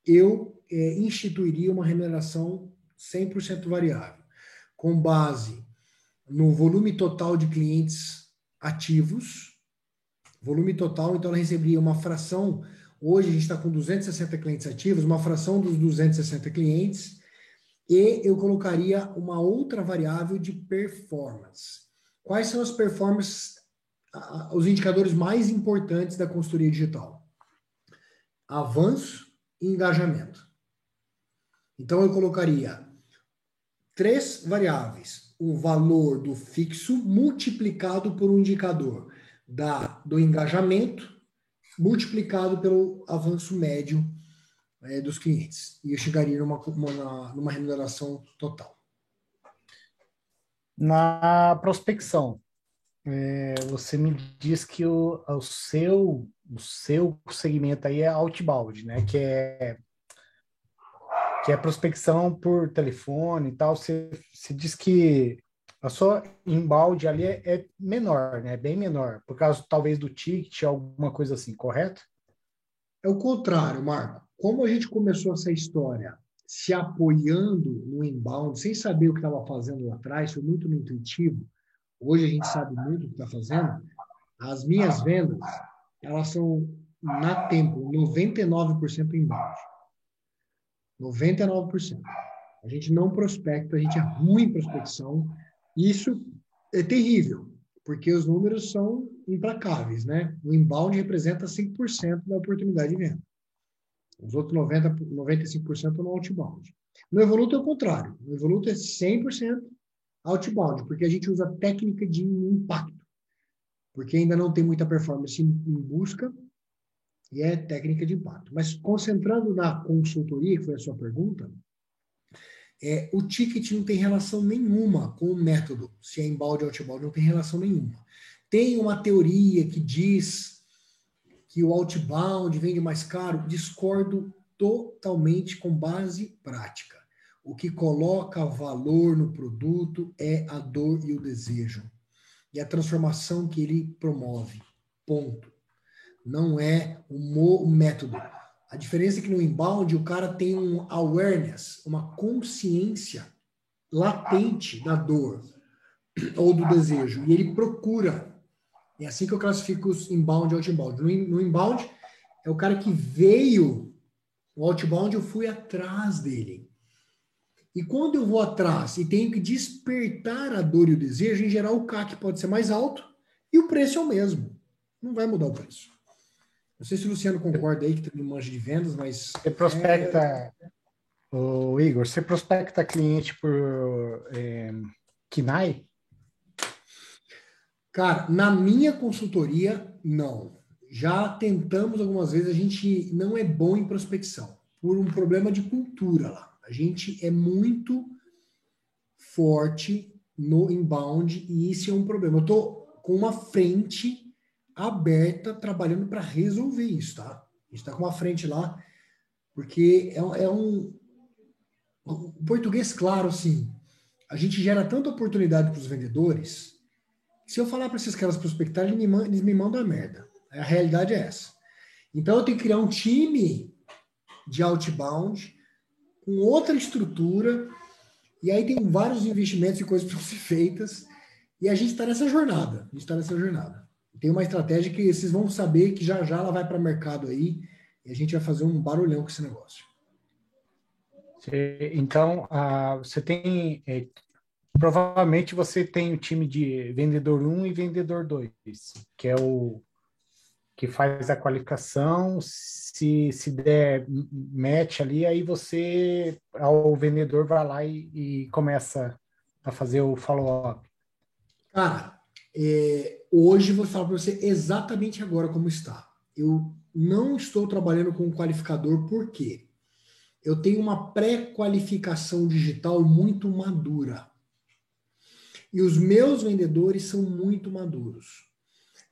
eu é, instituiria uma remuneração 100% variável, com base no volume total de clientes ativos, volume total, então ela receberia uma fração, hoje a gente está com 260 clientes ativos, uma fração dos 260 clientes, e eu colocaria uma outra variável de performance. Quais são as performances, os indicadores mais importantes da consultoria digital? Avanço e engajamento. Então eu colocaria três variáveis: o valor do fixo multiplicado por um indicador da, do engajamento multiplicado pelo avanço médio é, dos clientes. E eu chegaria numa, uma, numa remuneração total. Na prospecção, é, você me diz que o, o, seu, o seu segmento aí é outbound, né? Que é, que é prospecção por telefone e tal. Você, você diz que a sua inbound ali é, é menor, né? Bem menor, por causa talvez do ticket, alguma coisa assim, correto? É o contrário, Marco como a gente começou essa história se apoiando no inbound, sem saber o que estava fazendo lá atrás, foi muito no intuitivo. Hoje a gente sabe muito o que está fazendo. As minhas vendas, elas são, na tempo, 99% inbound. 99%. A gente não prospecta, a gente é ruim em prospecção. Isso é terrível, porque os números são implacáveis, né? O inbound representa 5% da oportunidade de venda. Os outros 90, 95% no outbound. No Evoluto é o contrário. No Evoluto é 100% outbound, porque a gente usa técnica de impacto. Porque ainda não tem muita performance em, em busca e é técnica de impacto. Mas concentrando na consultoria, que foi a sua pergunta, é, o ticket não tem relação nenhuma com o método, se é inbound ou outbound, não tem relação nenhuma. Tem uma teoria que diz que o outbound vende mais caro, discordo totalmente com base prática. O que coloca valor no produto é a dor e o desejo. E a transformação que ele promove. Ponto. Não é o, método. A diferença é que no inbound o cara tem um awareness, uma consciência latente da dor ou do desejo. E ele procura é assim que eu classifico os inbound e outbound. No, no inbound, é o cara que veio, o outbound eu fui atrás dele. E quando eu vou atrás e tenho que despertar a dor e o desejo, em geral o CAC pode ser mais alto e o preço é o mesmo. Não vai mudar o preço. Não sei se o Luciano concorda aí, que tem um manjo de vendas, mas. Você prospecta, é... o Igor, você prospecta cliente por é, KINAI? Cara, na minha consultoria, não. Já tentamos algumas vezes, a gente não é bom em prospecção, por um problema de cultura lá. A gente é muito forte no inbound e isso é um problema. Eu tô com uma frente aberta trabalhando para resolver isso, tá? A gente está com uma frente lá, porque é, é um, um português claro, assim. A gente gera tanta oportunidade para os vendedores se eu falar para esses caras prospectarem, eles me, eles me mandam a merda. A realidade é essa. Então eu tenho que criar um time de outbound com outra estrutura. E aí tem vários investimentos e coisas para <laughs> ser feitas. E a gente está nessa jornada. A gente está nessa jornada. Tem uma estratégia que vocês vão saber que já já ela vai para o mercado aí. E a gente vai fazer um barulhão com esse negócio. Então, você tem é, provavelmente você tem o time de vendedor 1 e vendedor 2, que é o que faz a qualificação, se, se der match ali, aí você, o vendedor vai lá e, e começa a fazer o follow-up. Cara, é, hoje vou falar para você exatamente agora como está. Eu não estou trabalhando com um qualificador, por quê? eu tenho uma pré-qualificação digital muito madura. E os meus vendedores são muito maduros.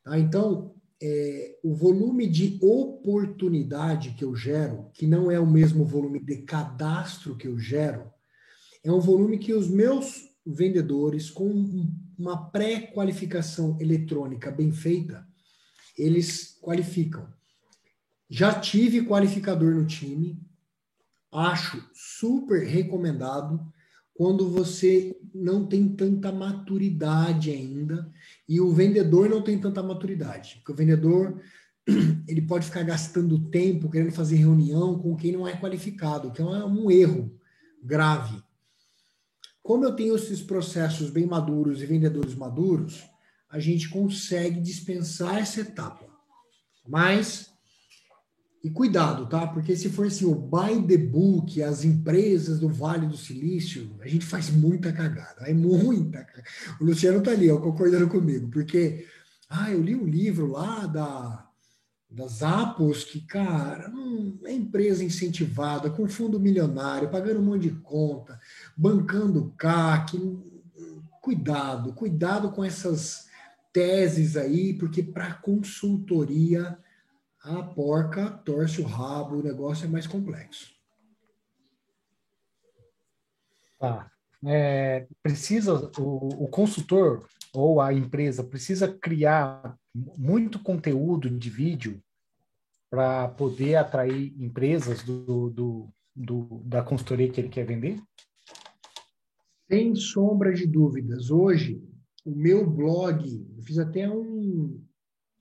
Tá? Então, é, o volume de oportunidade que eu gero, que não é o mesmo volume de cadastro que eu gero, é um volume que os meus vendedores, com uma pré-qualificação eletrônica bem feita, eles qualificam. Já tive qualificador no time, acho super recomendado quando você não tem tanta maturidade ainda e o vendedor não tem tanta maturidade. Porque o vendedor <clears throat> ele pode ficar gastando tempo querendo fazer reunião com quem não é qualificado, que é um erro grave. Como eu tenho esses processos bem maduros e vendedores maduros, a gente consegue dispensar essa etapa. Mas e cuidado, tá? Porque se for assim, o buy the book, as empresas do Vale do Silício, a gente faz muita cagada. É muita cagada. O Luciano tá ali, ó, concordando comigo, porque ah, eu li um livro lá da das Apos que, cara, hum, é empresa incentivada, com fundo milionário, pagando um monte de conta, bancando CAC. Cuidado, cuidado com essas teses aí, porque para consultoria a porca torce o rabo, o negócio é mais complexo. Tá. É, precisa, o, o consultor ou a empresa precisa criar muito conteúdo de vídeo para poder atrair empresas do, do, do, da consultoria que ele quer vender? Sem sombra de dúvidas. Hoje, o meu blog, eu fiz até um,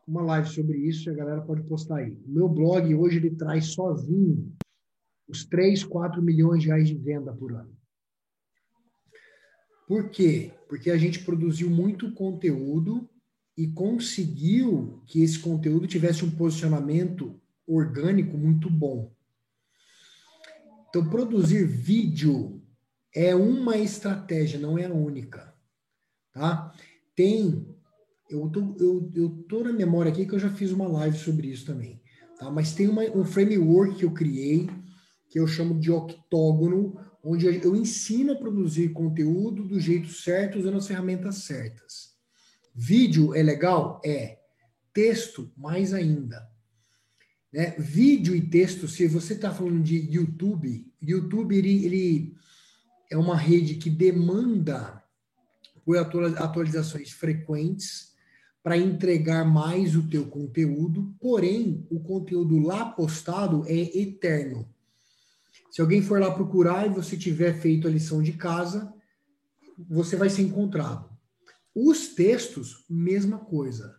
uma live sobre isso a galera pode postar aí. O meu blog hoje ele traz sozinho os 3, 4 milhões de reais de venda por ano. Por quê? Porque a gente produziu muito conteúdo e conseguiu que esse conteúdo tivesse um posicionamento orgânico muito bom. Então, produzir vídeo é uma estratégia, não é a única. Tá? Tem eu tô, eu, eu tô na memória aqui que eu já fiz uma live sobre isso também, tá? Mas tem uma, um framework que eu criei, que eu chamo de octógono, onde eu ensino a produzir conteúdo do jeito certo, usando as ferramentas certas. Vídeo é legal? É. Texto, mais ainda. Né? Vídeo e texto, se você está falando de YouTube, YouTube ele, ele é uma rede que demanda por atualizações frequentes, para entregar mais o teu conteúdo, porém, o conteúdo lá postado é eterno. Se alguém for lá procurar e você tiver feito a lição de casa, você vai ser encontrado. Os textos, mesma coisa.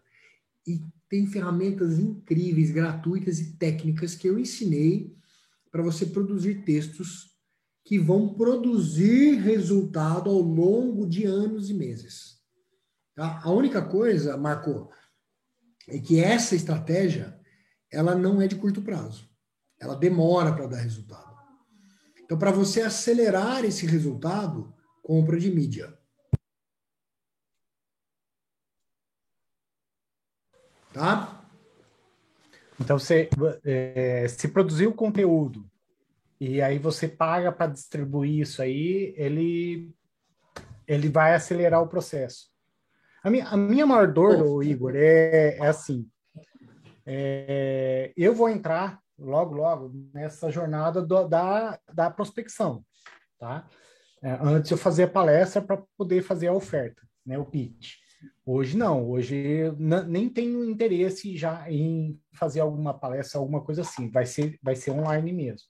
E tem ferramentas incríveis, gratuitas e técnicas que eu ensinei para você produzir textos que vão produzir resultado ao longo de anos e meses. Tá? A única coisa, Marco, é que essa estratégia ela não é de curto prazo. Ela demora para dar resultado. Então, para você acelerar esse resultado, compra de mídia. Tá? Então, você é, se produzir o conteúdo e aí você paga para distribuir isso aí, ele, ele vai acelerar o processo. A minha, a minha maior dor. Igor, é, é assim. É, eu vou entrar logo, logo nessa jornada do, da, da prospecção, tá? É, antes eu fazia palestra para poder fazer a oferta, né, o pitch. Hoje não, hoje nem tenho interesse já em fazer alguma palestra, alguma coisa assim. Vai ser, vai ser online mesmo.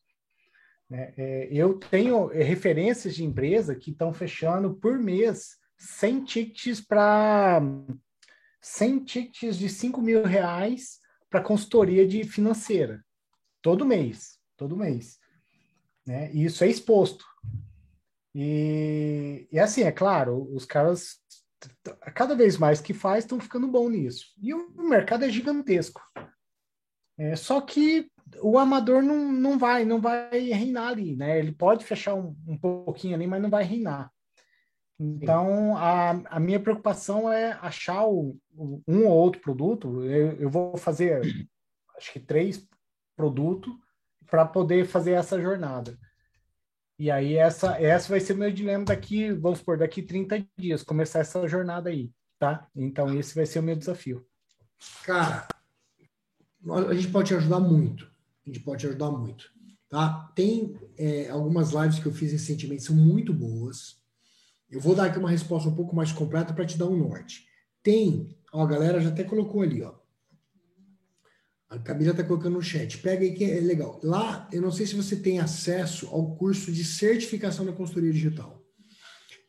Né? É, eu tenho referências de empresa que estão fechando por mês 100 tickets para 100 tickets de 5 mil reais para consultoria de financeira. Todo mês, todo mês. Né? E isso é exposto. E, e assim, é claro, os caras, cada vez mais que faz, estão ficando bom nisso. E o mercado é gigantesco. É, só que o amador não, não vai, não vai reinar ali, né? Ele pode fechar um, um pouquinho ali, mas não vai reinar. Então, a, a minha preocupação é achar o, o, um ou outro produto. Eu, eu vou fazer, acho que três produtos para poder fazer essa jornada. E aí essa, essa vai ser meu dilema daqui, vamos supor, daqui 30 dias, começar essa jornada aí, tá? Então esse vai ser o meu desafio. Cara, a gente pode te ajudar muito. A gente pode te ajudar muito. Tá? Tem é, algumas lives que eu fiz recentemente, são muito boas. Eu vou dar aqui uma resposta um pouco mais completa para te dar um norte. Tem, ó, a galera já até colocou ali, ó. A Camila está colocando no chat. Pega aí que é legal. Lá, eu não sei se você tem acesso ao curso de certificação da consultoria digital.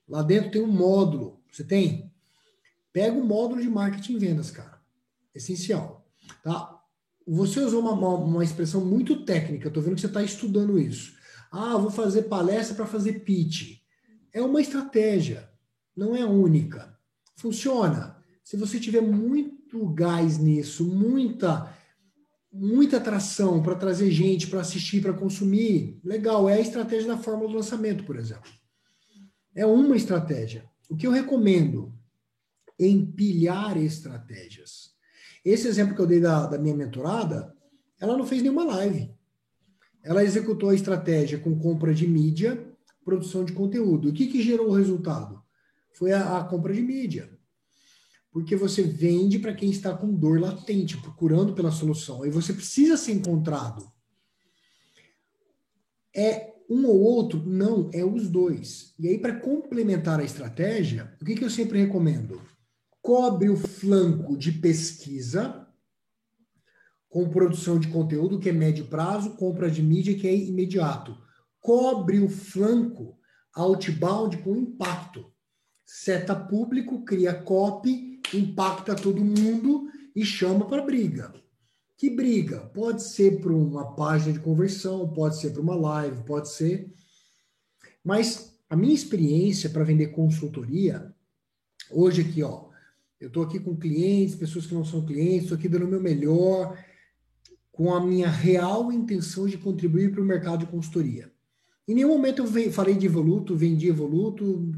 Lá dentro tem um módulo. Você tem? Pega o módulo de marketing e vendas, cara. Essencial. Tá? Você usou uma, uma, uma expressão muito técnica. Estou vendo que você está estudando isso. Ah, vou fazer palestra para fazer pitch. É uma estratégia. Não é única. Funciona. Se você tiver muito gás nisso, muita muita atração para trazer gente para assistir, para consumir, legal, é a estratégia da fórmula do lançamento, por exemplo. É uma estratégia. O que eu recomendo? Empilhar estratégias. Esse exemplo que eu dei da, da minha mentorada, ela não fez nenhuma live. Ela executou a estratégia com compra de mídia, produção de conteúdo. O que, que gerou o resultado? Foi a, a compra de mídia porque você vende para quem está com dor latente, procurando pela solução. Aí você precisa ser encontrado. É um ou outro? Não, é os dois. E aí, para complementar a estratégia, o que, que eu sempre recomendo? Cobre o flanco de pesquisa com produção de conteúdo, que é médio prazo, compra de mídia, que é imediato. Cobre o flanco outbound com impacto. Seta público, cria copy impacta todo mundo e chama para briga. Que briga? Pode ser para uma página de conversão, pode ser para uma live, pode ser. Mas a minha experiência para vender consultoria, hoje aqui, ó, eu estou aqui com clientes, pessoas que não são clientes, estou aqui dando o meu melhor, com a minha real intenção de contribuir para o mercado de consultoria. Em nenhum momento eu falei de Evoluto, vendi Evoluto,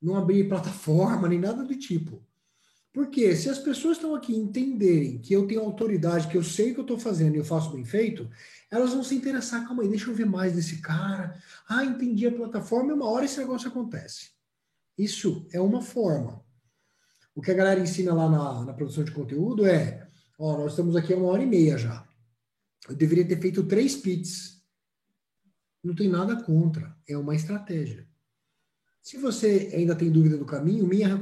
não abri plataforma, nem nada do tipo. Porque se as pessoas estão aqui entenderem que eu tenho autoridade, que eu sei o que eu estou fazendo e eu faço bem feito, elas vão se interessar. Calma aí, deixa eu ver mais desse cara. Ah, entendi a plataforma e uma hora esse negócio acontece. Isso é uma forma. O que a galera ensina lá na, na produção de conteúdo é: ó, nós estamos aqui há uma hora e meia já. Eu deveria ter feito três pits. Não tem nada contra. É uma estratégia. Se você ainda tem dúvida do caminho, minha